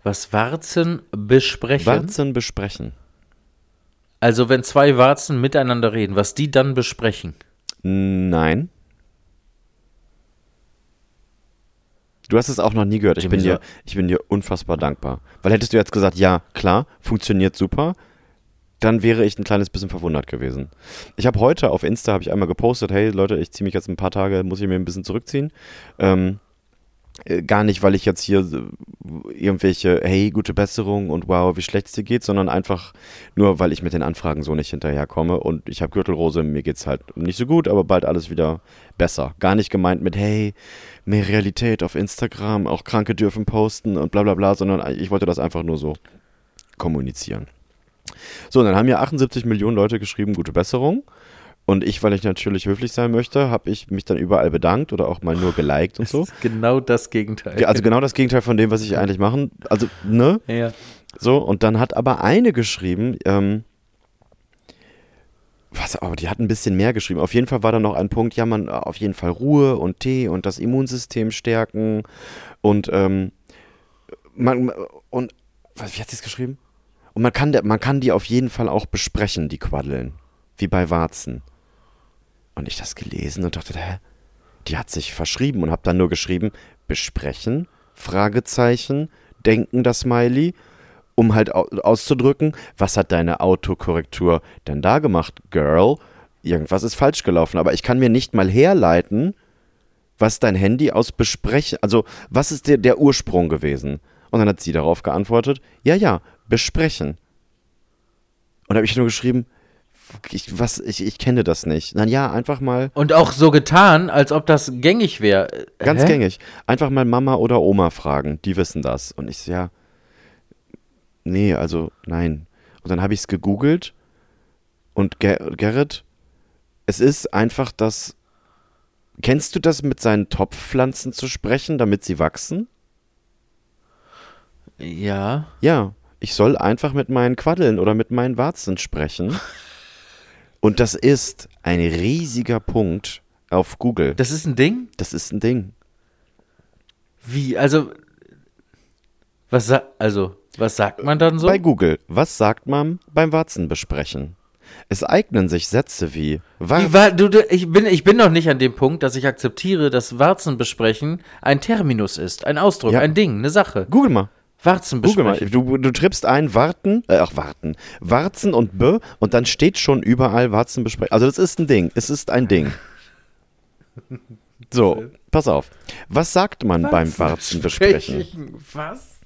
Was Warzen besprechen? Warzen besprechen. Also wenn zwei Warzen miteinander reden, was die dann besprechen. Nein. Du hast es auch noch nie gehört. Ich bin, dir, ich bin dir unfassbar dankbar. Weil hättest du jetzt gesagt, ja, klar, funktioniert super, dann wäre ich ein kleines bisschen verwundert gewesen. Ich habe heute auf Insta habe ich einmal gepostet, hey Leute, ich ziehe mich jetzt ein paar Tage, muss ich mir ein bisschen zurückziehen. Ähm, äh, gar nicht, weil ich jetzt hier äh, irgendwelche, hey, gute Besserung und wow, wie schlecht es dir geht, sondern einfach nur, weil ich mit den Anfragen so nicht hinterherkomme und ich habe Gürtelrose, mir geht's halt nicht so gut, aber bald alles wieder besser. Gar nicht gemeint mit, hey, mehr Realität auf Instagram, auch Kranke dürfen posten und bla bla bla, sondern ich wollte das einfach nur so kommunizieren. So, und dann haben ja 78 Millionen Leute geschrieben, gute Besserung. Und ich, weil ich natürlich höflich sein möchte, habe ich mich dann überall bedankt oder auch mal nur geliked und so. Das ist genau das Gegenteil. Also genau das Gegenteil von dem, was ich eigentlich machen. Also, ne? Ja. So, und dann hat aber eine geschrieben, ähm, was, aber die hat ein bisschen mehr geschrieben. Auf jeden Fall war da noch ein Punkt, ja, man, auf jeden Fall Ruhe und Tee und das Immunsystem stärken und, ähm, man, und, was, wie hat sie es geschrieben? Und man kann, man kann die auf jeden Fall auch besprechen, die Quaddeln. Wie bei Warzen. Und ich das gelesen und dachte, hä? Die hat sich verschrieben und habe dann nur geschrieben, besprechen, Fragezeichen, denken das Smiley, um halt au auszudrücken, was hat deine Autokorrektur denn da gemacht, Girl? Irgendwas ist falsch gelaufen, aber ich kann mir nicht mal herleiten, was dein Handy aus besprechen, also was ist der, der Ursprung gewesen? Und dann hat sie darauf geantwortet, ja, ja, besprechen. Und da habe ich nur geschrieben, ich, was, ich, ich kenne das nicht. Na ja, einfach mal Und auch so getan, als ob das gängig wäre. Ganz Hä? gängig. Einfach mal Mama oder Oma fragen, die wissen das. Und ich so, ja, nee, also nein. Und dann habe ich es gegoogelt und Ger Gerrit, es ist einfach das, kennst du das mit seinen Topfpflanzen zu sprechen, damit sie wachsen? Ja. Ja, ich soll einfach mit meinen Quaddeln oder mit meinen Warzen sprechen. Und das ist ein riesiger Punkt auf Google. Das ist ein Ding? Das ist ein Ding. Wie? Also. Was also, was sagt man dann so? Bei Google, was sagt man beim Warzenbesprechen? Es eignen sich Sätze wie War war, du, du, ich, bin, ich bin noch nicht an dem Punkt, dass ich akzeptiere, dass Warzenbesprechen ein Terminus ist, ein Ausdruck, Ja. ein Ding, eine Sache. Google mal. Google mal. Warzenbesprechen. Du, du trippst ein Warten, äh, ach Warten, Warzen und B und dann steht schon überall Warzenbesprechen. Also das ist ein Ding. Es ist ein Ding. So, pass auf. Was sagt man beim Warzenbesprechen? Was?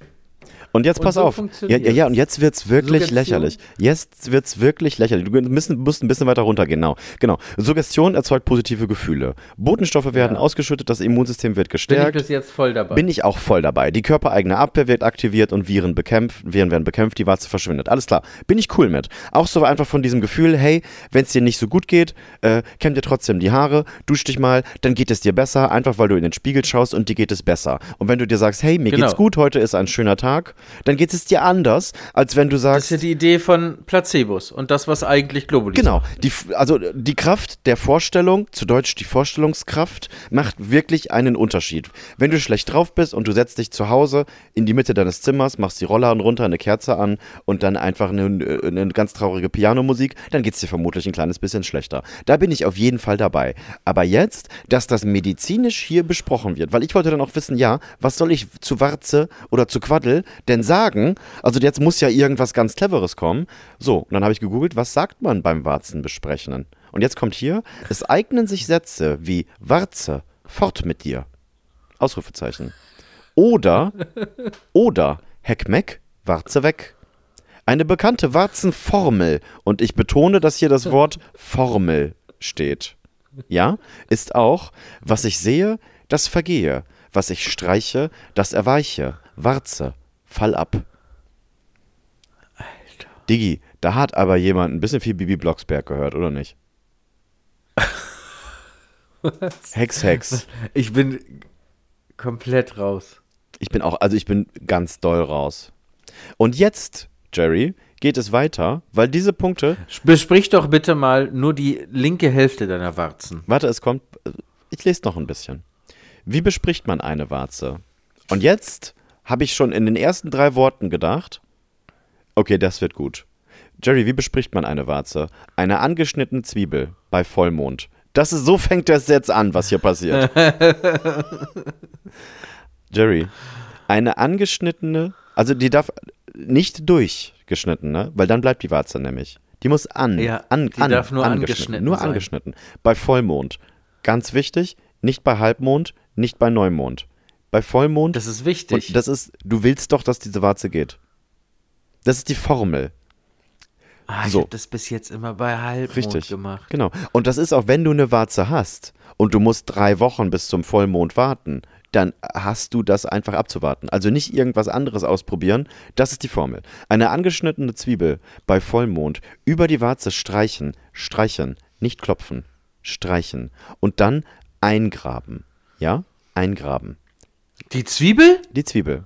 Und jetzt Und pass so auf. Ja, ja, ja, und jetzt wird's wirklich Suggestion? lächerlich. Jetzt wird's wirklich lächerlich. Du müssen, musst ein bisschen weiter runtergehen, genau. Genau. Suggestion erzeugt positive Gefühle. Botenstoffe werden Ja. ausgeschüttet, das Immunsystem wird Bin ich gestärkt. bis jetzt voll dabei. Bin ich auch voll dabei. Die körpereigene Abwehr wird aktiviert und Viren bekämpft, Viren werden bekämpft, die Warze verschwindet. Alles klar. Bin ich cool mit. Auch so einfach von diesem Gefühl, hey, wenn es dir nicht so gut geht, äh, kämm dir trotzdem die Haare, dusch dich mal, dann geht es dir besser, einfach weil du in den Spiegel schaust und dir geht es besser. Und wenn du dir sagst, hey, mir Genau. geht's gut, heute ist ein schöner Tag, Tag, dann geht es dir anders, als wenn du Das sagst, ist ja die Idee von Placebos und das, was eigentlich Globuli Genau, die, also die Kraft der Vorstellung, zu Deutsch die Vorstellungskraft, macht wirklich einen Unterschied. Wenn du schlecht drauf bist und du setzt dich zu Hause in die Mitte deines Zimmers, machst die Rollladen runter, eine Kerze an und dann einfach eine, eine ganz traurige Pianomusik, dann geht es dir vermutlich ein kleines bisschen schlechter. Da bin ich auf jeden Fall dabei. Aber jetzt, dass das medizinisch hier besprochen wird, weil ich wollte dann auch wissen, ja, was soll ich zu Warze oder zu Quaddel denn sagen? Also jetzt muss ja irgendwas ganz Cleveres kommen. So, und dann habe ich gegoogelt, was sagt man beim Warzenbesprechenden? Und jetzt kommt hier, es eignen sich Sätze wie Warze, fort mit dir. Ausrufezeichen. Oder, oder, Heckmeck, Warze weg. Eine bekannte Warzenformel, und ich betone, dass hier das Wort Formel steht. Ja, ist auch, was ich sehe, das vergehe, was ich streiche, das erweiche. Warze, fall ab. Alter. Diggi, da hat aber jemand ein bisschen viel Bibi Blocksberg gehört, oder nicht? Hex, Hex. Ich bin komplett raus. Ich bin auch, also ich bin ganz doll raus. Und jetzt, Jerry, geht es weiter, weil diese Punkte, Besprich doch bitte mal nur die linke Hälfte deiner Warzen. warte, es kommt, ich lese noch ein bisschen. Wie bespricht man eine Warze? Und jetzt habe ich schon in den ersten drei Worten gedacht, okay, das wird gut. Jerry, wie bespricht man eine Warze? Eine angeschnittene Zwiebel bei Vollmond. Das ist, so fängt das jetzt an, was hier passiert. Jerry, eine angeschnittene, also die darf nicht durchgeschnitten, ne? Weil dann bleibt die Warze nämlich. Die muss an, Ja, an, die an, darf nur angeschnitten, angeschnitten nur sein. angeschnitten. Bei Vollmond, ganz wichtig, nicht bei Halbmond, nicht bei Neumond. Bei Vollmond, Das ist wichtig. und das ist, du willst doch, dass diese Warze geht. Das ist die Formel. ah, ich so. habe das bis jetzt immer bei Halbmond Richtig. gemacht. Genau. Und das ist auch, wenn du eine Warze hast und du musst drei Wochen bis zum Vollmond warten, dann hast du das einfach abzuwarten. Also nicht irgendwas anderes ausprobieren. Das ist die Formel. Eine angeschnittene Zwiebel bei Vollmond über die Warze streichen, streichen, nicht klopfen, streichen und dann eingraben. Ja? Eingraben. Die Zwiebel? Die Zwiebel.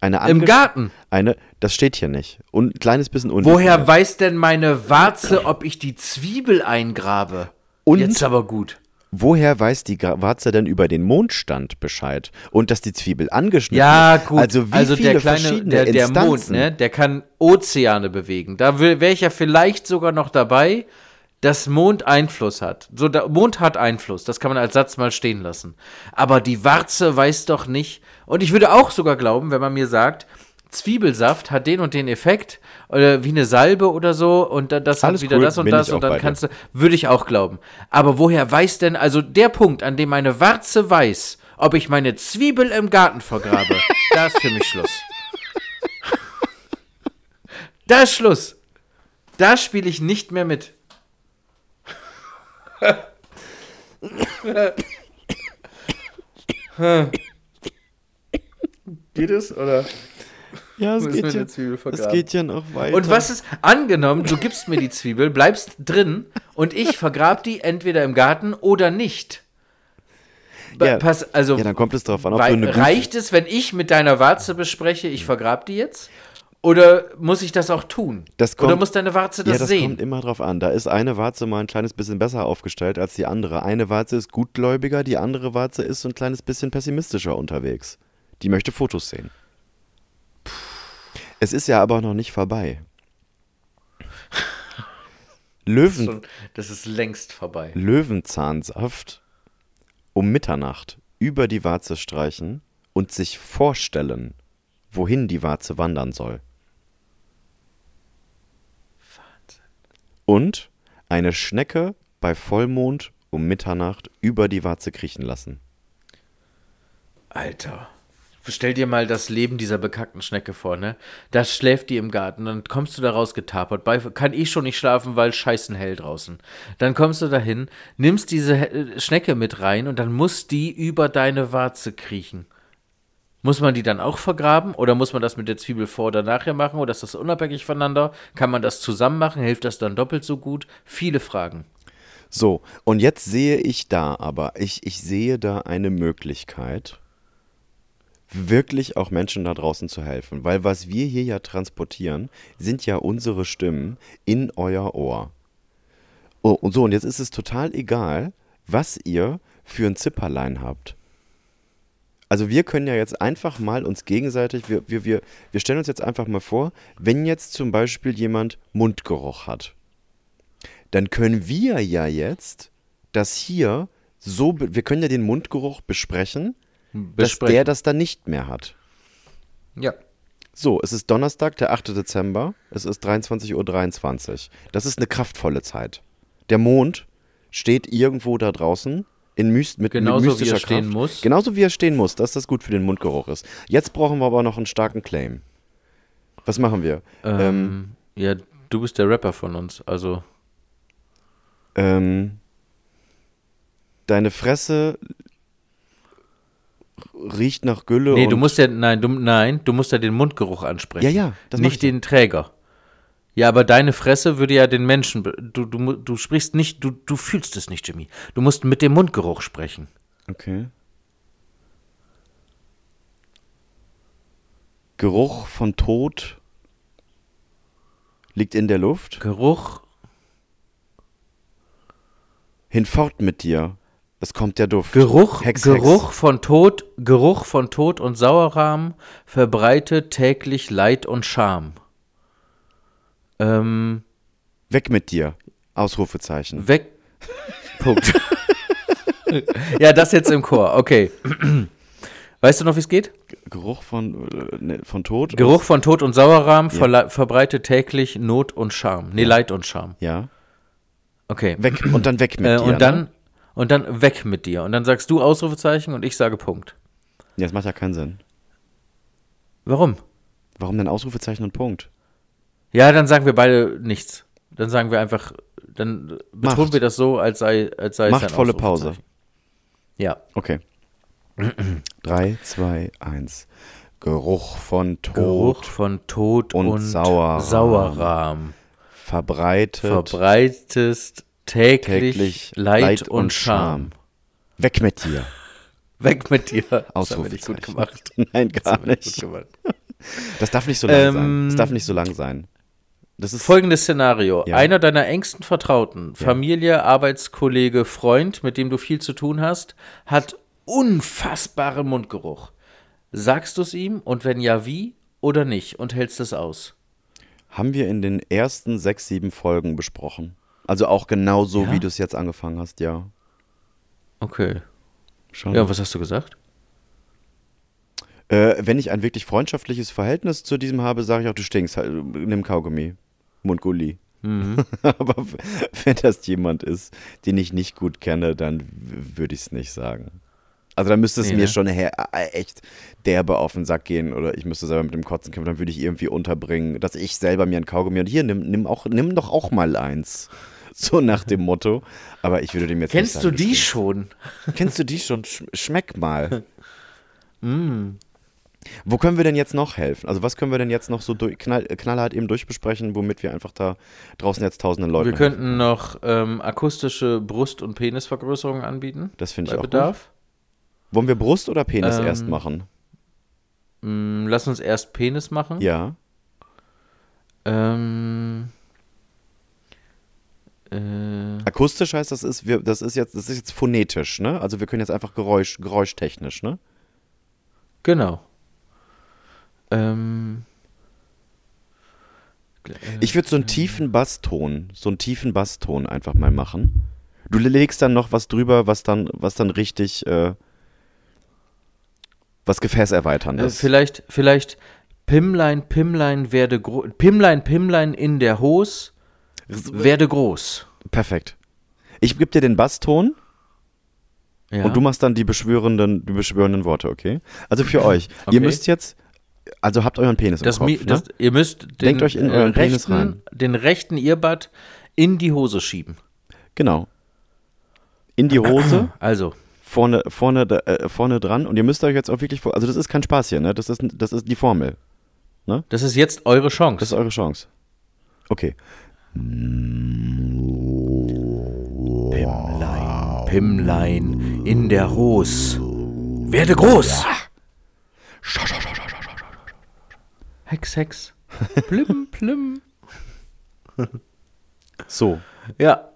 Eine Im angesch- Garten. Eine, das steht hier nicht. Und ein kleines bisschen Woher undefiniert. weiß denn meine Warze, ob ich die Zwiebel eingrabe? Und- Jetzt aber gut. Woher weiß die Warze denn über den Mondstand Bescheid? Und dass die Zwiebel angeschnitten Ja, ist? gut. Also wie viele der kleine, verschiedene der, der Instanzen? Mond, ne, der kann Ozeane bewegen. Da wäre ich ja vielleicht sogar noch dabei, dass Mond Einfluss hat. So, der Mond hat Einfluss. Das kann man als Satz mal stehen lassen. Aber die Warze weiß doch nicht. Und ich würde auch sogar glauben, wenn man mir sagt, Zwiebelsaft hat den und den Effekt, oder wie eine Salbe oder so, und da- das Alles hat wieder cool, das und das, und dann kannst du, würde ich auch glauben. Aber woher weiß denn, also der Punkt, an dem meine Warze weiß, ob ich meine Zwiebel im Garten vergrabe, da ist für mich Schluss. Da ist Schluss. Da spiele ich nicht mehr mit. Geht es oder? Ja, es geht, ja, es geht ja noch weiter. Und was ist angenommen, du gibst mir die Zwiebel, bleibst drin und ich vergrab die entweder im Garten oder nicht. Ja. Pass, also Ja, dann kommt es drauf an, ob du eine reicht es, wenn ich mit deiner Warze bespreche, ich vergrab die jetzt? Oder muss ich das auch tun? Das oder kommt- muss deine Warze das, ja, das sehen? kommt immer drauf an. Da ist eine Warze mal ein kleines bisschen besser aufgestellt als die andere. Eine Warze ist gutgläubiger, die andere Warze ist ein kleines bisschen pessimistischer unterwegs. Die möchte Fotos sehen. Es ist ja aber noch nicht vorbei. Löwen, Schon- Das ist längst vorbei. Löwenzahnsaft um Mitternacht über die Warze streichen und sich vorstellen, wohin die Warze wandern soll. Und eine Schnecke bei Vollmond um Mitternacht über die Warze kriechen lassen. Alter. Stell dir mal das Leben dieser bekackten Schnecke vor, ne? Da schläft die im Garten, dann kommst du da rausgetapert. Bei, kann ich schon nicht schlafen, weil scheißen hell draußen. Dann kommst du dahin, nimmst diese Schnecke mit rein und dann muss die über deine Warze kriechen. Muss man die dann auch vergraben oder muss man das mit der Zwiebel vor oder nachher machen oder ist das unabhängig voneinander? Kann man das zusammen machen? Hilft das dann doppelt so gut? Viele Fragen. So, und jetzt sehe ich da aber, ich, ich sehe da eine Möglichkeit wirklich auch Menschen da draußen zu helfen. Weil was wir hier ja transportieren, sind ja unsere Stimmen in euer Ohr. Oh, und so, und jetzt ist es total egal, was ihr für ein Zipperlein habt. Also wir können ja jetzt einfach mal uns gegenseitig, wir, wir, wir, wir stellen uns jetzt einfach mal vor, wenn jetzt zum Beispiel jemand Mundgeruch hat, dann können wir ja jetzt das hier so, wir können ja den Mundgeruch besprechen, dass Besprechen. der das dann nicht mehr hat. Ja. So, es ist Donnerstag, der 8. Dezember, es ist 23.23 Uhr. Das ist eine kraftvolle Zeit. Der Mond steht irgendwo da draußen in myst mit, Genauso, mit wie mystischer er stehen Kraft. muss. Genauso wie er stehen muss, dass das gut für den Mundgeruch ist. Jetzt brauchen wir aber noch einen starken Claim. Was machen wir? Ähm, ja, du bist der Rapper von uns, also. Ähm, deine Fresse riecht nach Gülle Nee, du musst ja, nein, du, nein, du musst ja den Mundgeruch ansprechen. Ja, ja, das Nicht den Träger. Ja, aber deine Fresse würde ja den Menschen, du, du, du sprichst nicht, du, du fühlst es nicht, Jimmy. Du musst mit dem Mundgeruch sprechen. Okay. Geruch von Tod liegt in der Luft. Geruch, Hinfort mit dir. Es kommt der Duft. Geruch, Hex, Geruch Hex. von Tod, Geruch von Tod und Sauerrahm verbreitet täglich Leid und Scham. Ähm, Weg mit dir. Ausrufezeichen. weg. Punkt. ja, das jetzt im Chor. Okay. Weißt du noch, wie es geht? Geruch von, äh, ne, von Tod. Geruch von Tod und Sauerrahm verle- verbreitet täglich Not und Scham. Nee, Leid und Scham. Ja. Okay. Weg und dann weg mit äh, dir. und dann Ne? und dann weg mit dir. Und dann sagst du Ausrufezeichen und ich sage Punkt. Ja, das macht ja keinen Sinn. Warum? Warum denn Ausrufezeichen und Punkt? Ja, dann sagen wir beide nichts. Dann sagen wir einfach, dann betonen Macht. wir das so, als sei, als sei es ein Machtvolle Pause. Ausrufezeichen. Ja. Okay. Drei, zwei, eins. Geruch von Tod Geruch von Tod und und, Sauerrahm. Sauerrahm. verbreitet. Verbreitest täglich, täglich Leid, und Scham. Weg mit dir. Weg mit dir. Das haben wir Ausrufezeichen. nicht gut gemacht. Nein, Das gar wir nicht nicht. gut gemacht. Das darf nicht so lang sein. Ähm, Das darf nicht so lang sein. Das ist Folgendes Szenario. Ja. Einer deiner engsten Vertrauten, Familie, Arbeitskollege, Freund, mit dem du viel zu tun hast, hat unfassbaren Mundgeruch. Sagst du es ihm und wenn ja, wie oder nicht und hältst es aus? haben wir in den ersten sechs, sieben Folgen besprochen. Also auch genau so, Ja? wie du es jetzt angefangen hast, ja. Okay. Schon. Ja, was hast du gesagt? Äh, wenn ich ein wirklich freundschaftliches Verhältnis zu diesem habe, sage ich auch, du stinkst, halt, nimm Kaugummi. Mundgulli. Mhm. Aber wenn das jemand ist, den ich nicht gut kenne, dann würde ich es nicht sagen. Also dann müsste es Nee, mir ne? schon äh, echt derbe auf den Sack gehen oder ich müsste selber mit dem Kotzen kämpfen, dann würde ich irgendwie unterbringen, dass ich selber mir ein Kaugummi und hier, nimm, nimm, auch, nimm doch auch mal eins. So nach dem Motto. Aber ich würde dem jetzt Kennst nicht du sagen, die stinkst. schon? Kennst du die schon? Sch schmeck mal. Mm. Wo können wir denn jetzt noch helfen? Also was können wir denn jetzt noch so durch, knall, knallhart eben durchbesprechen, womit wir einfach da draußen jetzt tausenden Leuten Wir könnten noch ähm, akustische Brust- und Penisvergrößerung anbieten. Das finde ich auch gut. Bedarf. Wollen wir Brust oder Penis Ähm, erst machen? Mm, lass uns erst Penis machen. Ja. Ähm, äh, Akustisch heißt das ist, wir, das ist jetzt, das ist jetzt phonetisch, ne? Also wir können jetzt einfach Geräusch, geräuschtechnisch, ne? genau. Ähm, Ich würde so einen tiefen Basston, so einen tiefen Basston einfach mal machen. Du legst dann noch was drüber, was dann, was dann richtig, äh, was Gefäßerweitern äh, ist. vielleicht, vielleicht Pimmlein, Pimmlein werde groß. Pimmlein, Pimmlein in der Hose werde groß. Perfekt. Ich gebe dir den Basston Ja. und du machst dann die beschwörenden, die beschwörenden Worte, okay? Also für euch. Okay. Ihr müsst jetzt, also habt euren Penis im das, Kopf, Mi- ne? das, ihr müsst den, Denkt euch in äh, euren Penis rechten, rein. den rechten Earbud in die Hose schieben. Genau. In die Hose, Also, vorne, vorne, äh, vorne dran und ihr müsst euch jetzt auch wirklich, vor- also das ist kein Spaß hier, ne? Das ist, das ist die Formel. das ist jetzt eure Chance. Das ist eure Chance. Okay. Pimmlein, Pimmlein in der Hose werde groß. Hex, Hex. Plim, plim. So, Ja.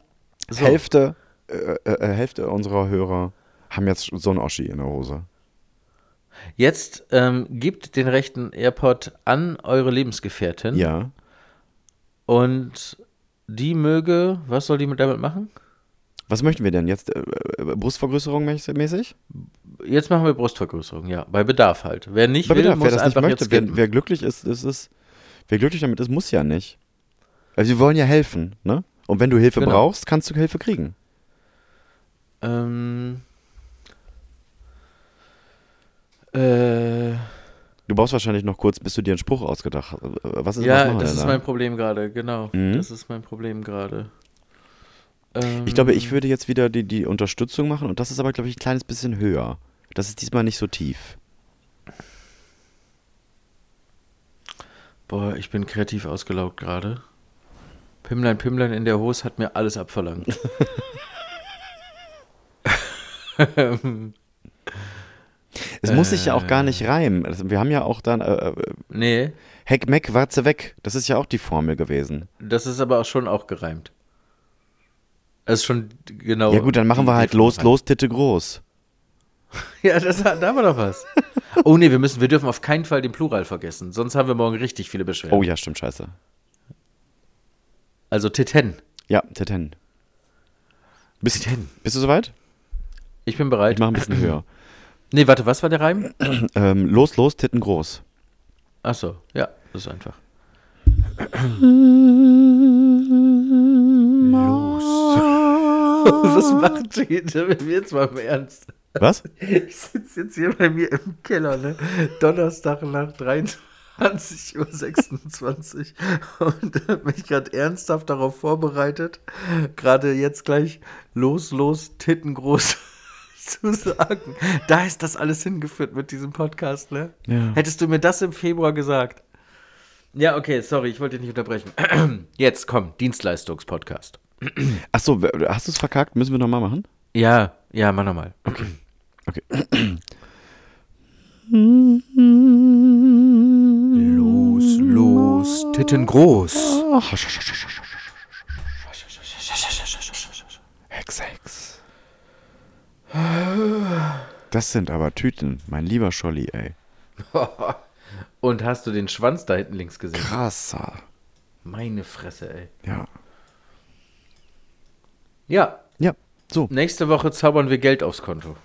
So. Hälfte, äh, äh, Hälfte unserer Hörer haben jetzt so ein Oschi in der Hose. Jetzt ähm, gebt den rechten AirPod an eure Lebensgefährtin Ja. und die möge, was soll die mit damit machen? Was möchten wir denn jetzt? Äh, äh, Brustvergrößerung mäß- mäßig? Jetzt machen wir Brustvergrößerung, ja. Bei Bedarf halt. Wer nicht Bei will, Bedarf, muss wer das einfach möchte, jetzt wer, wer glücklich ist, ist es. Wer glücklich damit ist, muss ja nicht. Also wir wollen ja helfen, ne? Und wenn du Hilfe Genau. brauchst, kannst du Hilfe kriegen. Ähm, äh, Du brauchst wahrscheinlich noch kurz, bis du dir einen Spruch ausgedacht hast. Äh, Was ist ja, machen wir das denn ist mein Problem gerade, genau. Mhm. Das ist mein Problem gerade. Ähm, Ich glaube, ich würde jetzt wieder die, die Unterstützung machen und das ist aber, glaube ich, ein kleines bisschen höher. Das ist diesmal nicht so tief. Boah, ich bin kreativ ausgelaugt gerade. Pimmlein, Pimmlein in der Hose hat mir alles abverlangt. Es muss sich ja auch gar Äh. nicht reimen. Also wir haben ja auch dann äh, äh, nee, Heck, Meck, Warze weg. Das ist ja auch die Formel gewesen. das ist aber auch schon auch gereimt. Das ist schon genau. Ja gut, dann machen wir halt los, von los, Titte groß. Ja, das, da haben wir doch was. Oh nee, wir müssen, wir dürfen auf keinen Fall den Plural vergessen, sonst haben wir morgen richtig viele Beschwerden. Oh ja, stimmt, scheiße. Also Titten. Ja, Titten. Bist, Titten. bist du soweit? Ich bin bereit. Ich mache ein bisschen höher. Nee, warte, was war der Reim? Ähm, los, los, Titten groß. Achso, ja, das ist einfach. Was macht die denn mit mir jetzt mal im Ernst? Was? Ich sitze jetzt hier bei mir im Keller, ne? Donnerstag nach 23.26 Uhr und habe mich gerade ernsthaft darauf vorbereitet, gerade jetzt gleich los, los, Titten groß zu sagen. Da ist das alles hingeführt mit diesem Podcast, ne? Ja. Hättest du mir das im Februar gesagt? Ja, okay, sorry, ich wollte dich nicht unterbrechen. Jetzt komm, Dienstleistungspodcast. Achso, hast du es verkackt? Müssen wir nochmal machen? Ja, ja, mach nochmal. Okay. Los, los, Titten groß. Hex, Hex. Das sind aber Tüten, mein lieber Scholli, ey. Und hast du den Schwanz da hinten links gesehen? Krasser. Meine Fresse, ey. Ja. Ja, Ja, so. nächste Woche zaubern wir Geld aufs Konto.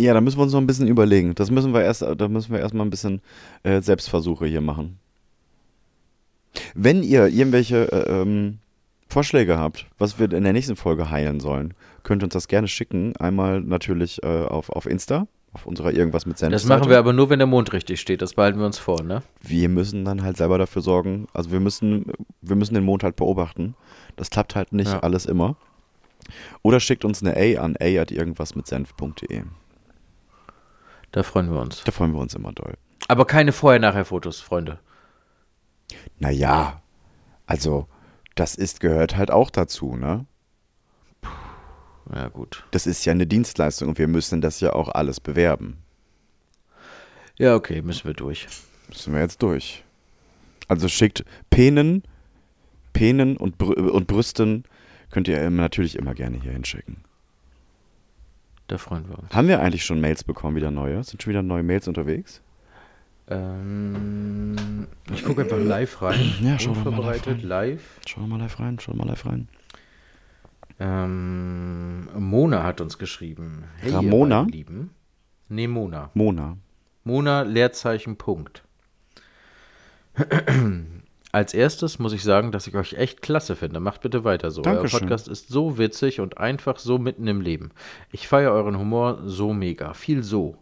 Ja, da müssen wir uns noch ein bisschen überlegen. Das müssen wir erst, da müssen wir erstmal ein bisschen äh, Selbstversuche hier machen. Wenn ihr irgendwelche äh, ähm, Vorschläge habt, was wir in der nächsten Folge heilen sollen, könnt ihr uns das gerne schicken. Einmal natürlich äh, auf, auf Insta, auf unserer irgendwas mit Senf. Das machen wir aber nur, wenn der Mond richtig steht. Das behalten wir uns vor, ne? Wir müssen dann halt selber dafür sorgen. Also wir müssen, wir müssen den Mond halt beobachten. Das klappt halt nicht Ja. alles immer. Oder schickt uns eine A an a at irgendwas mit senf.de. Da freuen wir uns. Da freuen wir uns immer doll. Aber keine Vorher-Nachher-Fotos, Freunde. Naja, also das ist, gehört halt auch dazu, ne? Ja, gut. Das ist ja eine Dienstleistung und wir müssen das ja auch alles bewerben. Ja, okay, müssen wir durch. Müssen wir jetzt durch. Also schickt Penen, Penen und, Brü und Brüsten könnt ihr natürlich immer gerne hier hinschicken. Da freuen wir uns. Haben wir eigentlich schon Mails bekommen, wieder neue? Sind schon wieder neue Mails unterwegs? Ähm, ich gucke einfach live rein. Ja, schau mal live live. Schau mal live rein, schau mal live rein. Ähm, Mona hat uns geschrieben. Hey, Ramona? Lieben. Nee, Mona. Mona. Mona, Leerzeichen, Punkt. Als erstes muss ich sagen, dass ich euch echt klasse finde. Macht bitte weiter so. Dankeschön. Euer Podcast ist so witzig und einfach so mitten im Leben. Ich feiere euren Humor so mega. Viel so.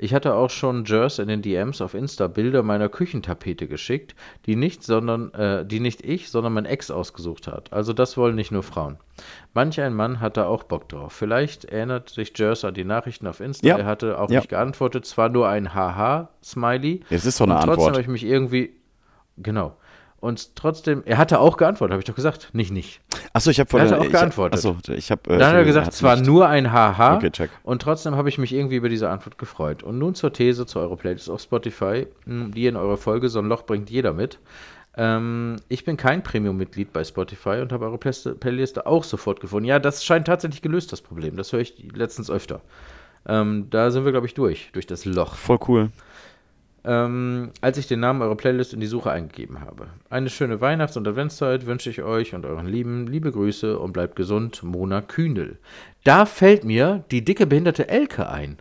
Ich hatte auch schon Jers in den DMs auf Insta Bilder meiner Küchentapete geschickt, die nicht, sondern, äh, die nicht ich, sondern mein Ex ausgesucht hat. Also das wollen nicht nur Frauen. Manch ein Mann hat da auch Bock drauf. Vielleicht erinnert sich Jers an die Nachrichten auf Insta. Ja. Er hatte auch Ja. nicht geantwortet, zwar nur ein Haha-Smiley. Jetzt ist doch eine trotzdem Antwort. habe ich mich irgendwie, genau. Und trotzdem, er hatte auch geantwortet, habe ich doch gesagt. Nicht, nicht. Achso, ich habe Er hat vorhin auch ich, geantwortet. Achso, ich habe. Dann hat er gesagt, zwar nur ein Haha. Okay, check. Und trotzdem habe ich mich irgendwie über diese Antwort gefreut. Und nun zur These zu eurer Playlist auf Spotify, mh, die in eurer Folge So ein Loch bringt jeder mit. Ähm, ich bin kein Premium-Mitglied bei Spotify und habe eure Playliste auch sofort gefunden. Ja, das scheint tatsächlich gelöst, das Problem. Das höre ich letztens öfter. Ähm, da sind wir, glaube ich, durch, durch das Loch. Voll cool. Ähm, als ich den Namen eurer Playlist in die Suche eingegeben habe. Eine schöne Weihnachts- und Adventszeit wünsche ich euch und euren Lieben. Liebe Grüße und bleibt gesund, Mona Kühnel. Da fällt mir die dicke behinderte Elke ein.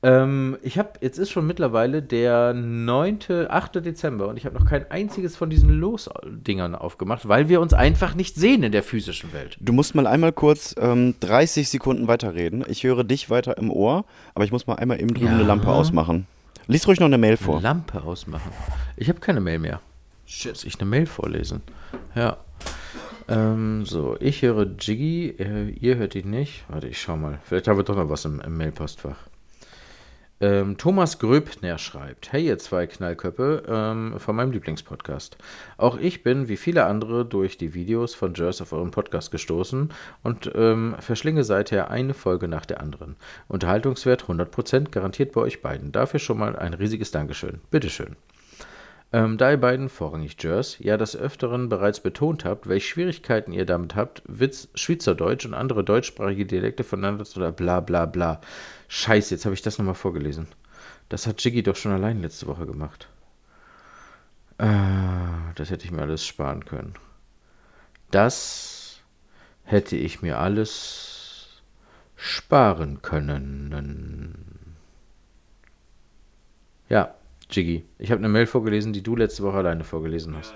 Ähm, ich habe, jetzt ist schon mittlerweile der 9., 8. Dezember und ich habe noch kein einziges von diesen Los-Dingern aufgemacht, weil wir uns einfach nicht sehen in der physischen Welt. Du musst mal einmal kurz ähm, 30 Sekunden weiterreden. Ich höre dich weiter im Ohr, aber ich muss mal einmal eben drüben Ja. eine Lampe ausmachen. Lies ruhig noch eine Mail vor. Lampe ausmachen. Ich habe keine Mail mehr. Shit. Muss ich eine Mail vorlesen? Ja. Ähm, so, ich höre Jiggy, äh, ihr hört ihn nicht. Warte, ich schau mal. Vielleicht haben wir doch noch was im, im Mailpostfach. Ähm, Thomas Gröbner schreibt: Hey, ihr zwei Knallköppe ähm, von meinem Lieblingspodcast. Auch ich bin, wie viele andere, durch die Videos von Jers auf euren Podcast gestoßen und ähm, verschlinge seither eine Folge nach der anderen. Unterhaltungswert 100% garantiert bei euch beiden. Dafür schon mal ein riesiges Dankeschön. Bitteschön. Ähm, da ihr beiden, vorrangig Jers, ja des Öfteren bereits betont habt, welche Schwierigkeiten ihr damit habt, Witz, Schweizerdeutsch und andere deutschsprachige Dialekte voneinander zu bla bla bla. Scheiße, jetzt habe ich das nochmal vorgelesen. Das hat Jiggy doch schon allein letzte Woche gemacht. Ah, das hätte ich mir alles sparen können. Das hätte ich mir alles sparen können. Ja, Jiggy. Ich habe eine Mail vorgelesen, die du letzte Woche alleine vorgelesen hast.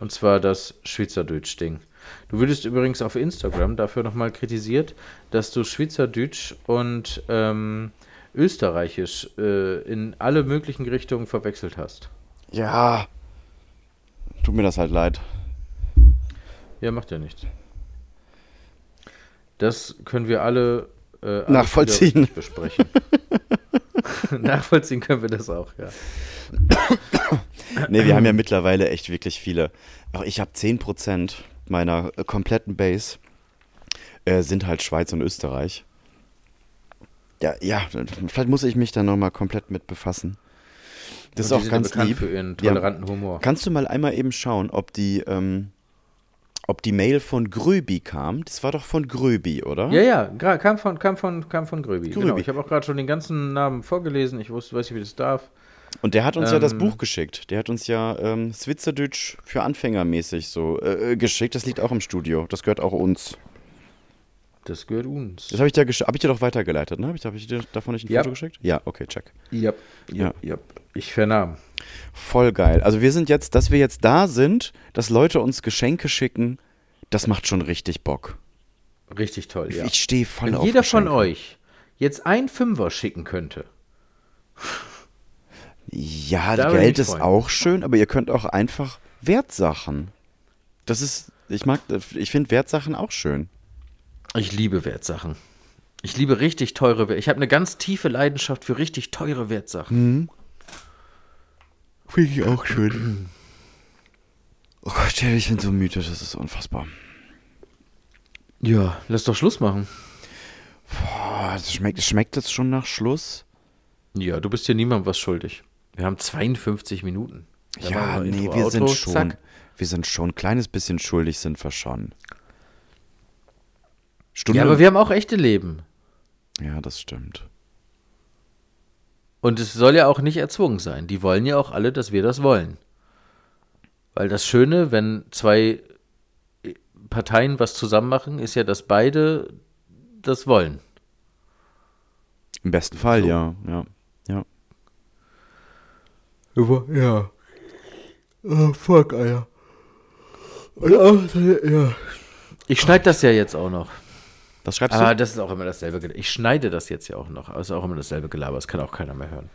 Und zwar das Schweizerdeutsch-Ding. Du würdest übrigens auf Instagram dafür nochmal kritisiert, dass du Schweizerdeutsch und ähm, Österreichisch äh, in alle möglichen Richtungen verwechselt hast. Ja. Tut mir das halt leid. Ja, macht ja nichts. Das können wir alle äh, Nachvollziehen. besprechen. Nachvollziehen können wir das auch, ja. Nee, wir haben ja mittlerweile echt wirklich viele. Auch ich habe 10% meiner äh, kompletten Base äh, sind halt Schweiz und Österreich. Ja, ja, vielleicht muss ich mich da nochmal komplett mit befassen. Das Und ist auch ja ganz lieb. für ihren Ja. toleranten Humor. Kannst du mal einmal eben schauen, ob die, ähm, ob die Mail von Gröbi kam? Das war doch von Gröbi, oder? Ja, ja, kam von, kam von, kam von Gröbi. Genau. Gröbi. Ich habe auch gerade schon den ganzen Namen vorgelesen. Ich wusste, weiß nicht, wie das darf. Und der hat uns ja das Ähm, Buch geschickt. Der hat uns ja ähm, Schweizerdeutsch für Anfänger mäßig so äh, äh, geschickt. Das liegt auch im Studio. Das gehört auch uns. Das gehört uns. Das habe ich, dir hab ich dir doch weitergeleitet, ne? Habe ich, hab ich dir davon nicht ein Ja. Foto geschickt? Ja, okay, check. Yep, Ja. yep, yep. Ich vernahm. Voll geil. Also wir sind jetzt, dass wir jetzt da sind, dass Leute uns Geschenke schicken, das macht schon richtig Bock. Richtig toll, ja. Ich stehe voll Wenn auf jeder von Geschenke. euch jetzt ein Fünfer schicken könnte, Ja, Da Geld ist freuen. auch schön, aber ihr könnt auch einfach Wertsachen. Das ist, ich mag, ich finde Wertsachen auch schön. ich liebe Wertsachen. Ich liebe richtig teure Wertsachen. Ich habe eine ganz tiefe Leidenschaft für richtig teure Wertsachen. Finde ich auch schön. Oh Gott, ich bin so müde, das ist unfassbar. Ja, lass doch Schluss machen. Boah, das schmeckt, schmeckt das schon nach Schluss? Ja, du bist hier niemandem was schuldig. Wir haben 52 Minuten. Da ja, machen nee, wir sind Outro, schon, zack. wir sind schon ein kleines bisschen schuldig, sind wir schon. Stunde. Ja, aber wir haben auch echte Leben. ja, das stimmt. Und es soll ja auch nicht erzwungen sein. Die wollen ja auch alle, dass wir das wollen. Weil das Schöne, wenn zwei Parteien was zusammen machen, ist ja, dass beide das wollen. Im besten Fall, ja, ja, ja. Ja. Oh, fuck, Alter. Ja. Ich schneide das ja jetzt auch noch. Was schreibst Aber du? das ist auch immer dasselbe. Ich schneide das jetzt ja auch noch. Aber es ist auch immer dasselbe Gelaber. Das kann auch keiner mehr hören.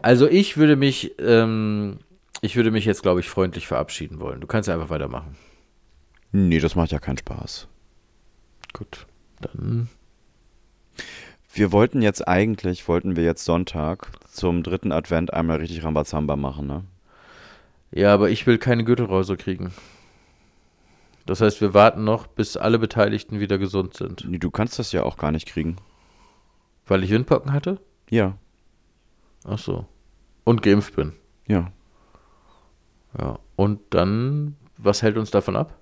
Also ich würde mich, ähm, ich würde mich jetzt, glaube ich, freundlich verabschieden wollen. Du kannst ja einfach weitermachen. Nee, das macht ja keinen Spaß. Gut. Dann. Wir wollten jetzt eigentlich, wollten wir jetzt Sonntag zum dritten Advent einmal richtig Rambazamba machen, ne? Ja, aber ich will keine Gürtelrose kriegen. Das heißt, wir warten noch, bis alle Beteiligten wieder gesund sind. Nee, Du kannst das ja auch gar nicht kriegen. Weil ich Windpocken hatte? Ja, Ach so. Und geimpft bin. ja. Ja. Und dann, was hält uns davon ab?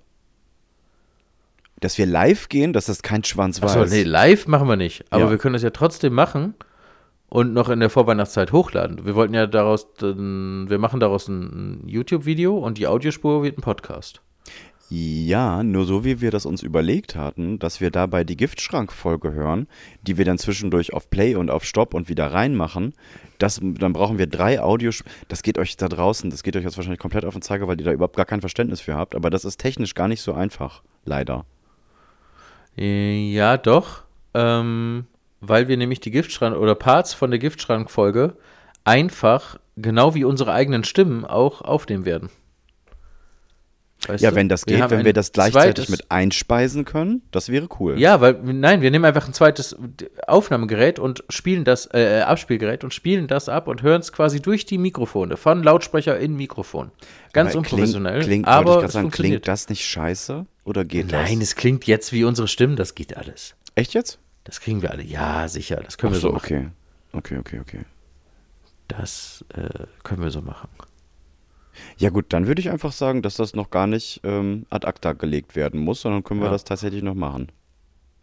Dass wir live gehen, dass das kein Schwanz weiß. Achso, nee, live machen wir nicht. Aber Ja. wir können das ja trotzdem machen und noch in der Vorweihnachtszeit hochladen. Wir wollten ja daraus, wir machen daraus ein ein YouTube-Video und die Audiospur wird ein Podcast. Ja, nur so wie wir das uns überlegt hatten, dass wir dabei die Giftschrank-Folge hören, die wir dann zwischendurch auf Play und auf Stopp und wieder reinmachen. Das, dann brauchen wir drei Audios. Das geht euch da draußen, das geht euch jetzt wahrscheinlich komplett auf den Zeiger, weil ihr da überhaupt gar kein Verständnis für habt. Aber das ist technisch gar nicht so einfach, leider. Äh, Ja, doch. Ähm, weil wir nämlich die Giftschrank oder Parts von der Giftschrank-Folge einfach, genau wie unsere eigenen Stimmen, auch aufnehmen werden. Weißt Ja, du? wenn das Wir geht, haben wenn wir das gleichzeitig zweites- mit einspeisen können, das wäre cool. Ja, weil, nein, wir nehmen einfach ein zweites Aufnahmegerät und spielen das, äh, Abspielgerät und spielen das ab und hören es quasi durch die Mikrofone, von Lautsprecher in Mikrofon. Ganz Aber unprofessionell, Klingt, klingt, wollte aber ich sagen, klingt das nicht scheiße? Oder geht das? Nein, es klingt jetzt wie unsere Stimmen, das geht alles. Echt jetzt? Das kriegen wir alle. Ja, sicher, das können Ach wir so so, machen. okay. Okay, okay, okay. Das äh, können wir so machen. Ja gut, dann würde ich einfach sagen, dass das noch gar nicht ähm, ad acta gelegt werden muss, sondern können wir Ja. das tatsächlich noch machen.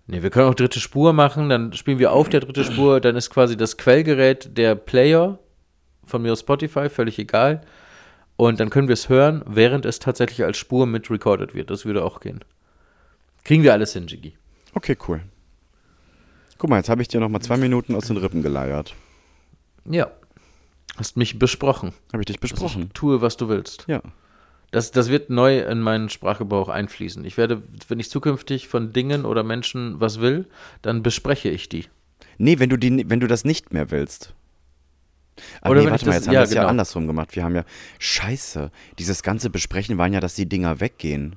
Ne, wir können auch dritte Spur machen, dann spielen wir auf der dritte Spur, dann ist quasi das Quellgerät der Player von mir aus Spotify, völlig egal. Und dann können wir es hören, während es tatsächlich als Spur mit recorded wird. Das würde auch gehen. Kriegen wir alles hin, Jiggy. Okay, cool. Guck mal, jetzt habe ich dir noch mal zwei Minuten aus den Rippen geleiert. Ja. Hast mich besprochen. Habe ich dich dass besprochen? Ich tue, was du willst. Ja. Das, das wird neu in meinen Sprachgebrauch einfließen. Ich werde, wenn ich zukünftig von Dingen oder Menschen was will, dann bespreche ich die. Nee, wenn du, die, wenn du das nicht mehr willst. Ah, Oder nee, warte mal, das- jetzt haben ja, wir es ja genau. andersrum gemacht. Wir haben ja, scheiße, dieses ganze Besprechen waren ja, dass die Dinger weggehen.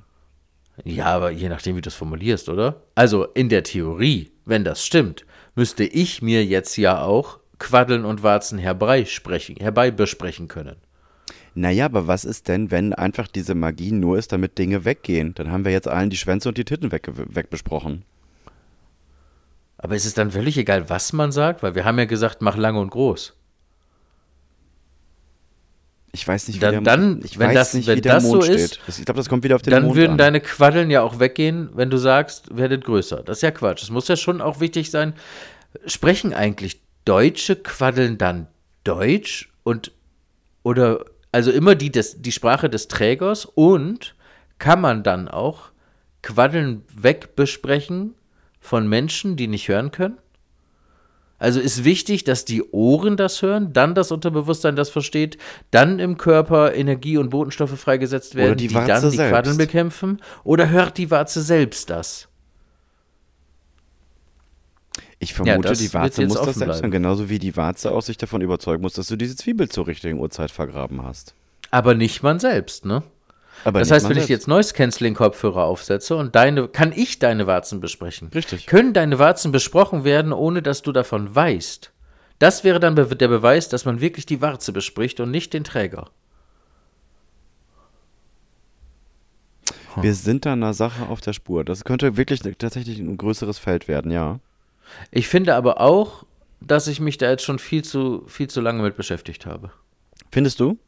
Ja, aber je nachdem, wie du es formulierst, oder? Also in der Theorie, wenn das stimmt, müsste ich mir jetzt ja auch Quaddeln und Warzen herbeisprechen, herbeibesprechen können. Naja, aber was ist denn, wenn einfach diese Magie nur ist, damit Dinge weggehen? Dann haben wir jetzt allen die Schwänze und die Titten weg, wegbesprochen. Aber ist es dann völlig egal, was man sagt? Weil wir haben ja gesagt, mach lange und groß. Ich weiß nicht, wie Dann- der, dann, ich wenn weiß das- nicht, wenn wie der das Mond so steht. Ich glaube, das kommt wieder auf den Dann Mond würden an. deine Quaddeln ja auch weggehen, wenn du sagst, werdet größer. Das ist ja Quatsch. Es muss ja schon auch wichtig sein, sprechen eigentlich Deutsche Quaddeln dann Deutsch und oder also immer die, des, die Sprache des Trägers und kann man dann auch Quaddeln wegbesprechen von Menschen, die nicht hören können? Also ist wichtig, dass die Ohren das hören, dann das Unterbewusstsein das versteht, dann im Körper Energie und Botenstoffe freigesetzt werden, die die, dann die selbst. Quaddeln bekämpfen. Oder hört die Warze selbst das? Ich vermute, das die Warze muss das selbst hören. Genauso wie die Warze auch sich davon überzeugen muss, dass du diese Zwiebel zur richtigen Uhrzeit vergraben hast. Aber nicht man selbst, ne? Aber Das heißt, wenn ich jetzt Noise Canceling Kopfhörer aufsetze und deine, kann ich deine Warzen besprechen? Richtig. Können deine Warzen besprochen werden, ohne dass du davon weißt? Das wäre dann der Beweis, dass man wirklich die Warze bespricht und nicht den Träger. Wir sind da einer Sache auf der Spur. Das könnte wirklich tatsächlich ein größeres Feld werden, ja. Ich finde aber auch, dass ich mich da jetzt schon viel zu, viel zu lange mit beschäftigt habe. Findest du?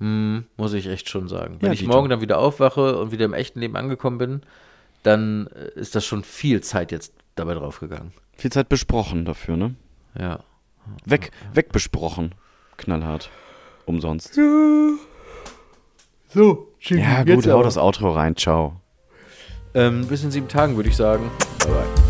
Hm, muss ich echt schon sagen. Wenn Ja, ich Dieter. morgen dann wieder aufwache und wieder im echten Leben angekommen bin, dann äh, ist das schon viel Zeit jetzt dabei draufgegangen. Viel Zeit besprochen dafür, ne? Ja. Weg, wegbesprochen. Knallhart. Umsonst. So, Ja, gut, hau das Outro rein. Ciao. Ähm, bis in sieben Tagen würde ich sagen. Bye bye.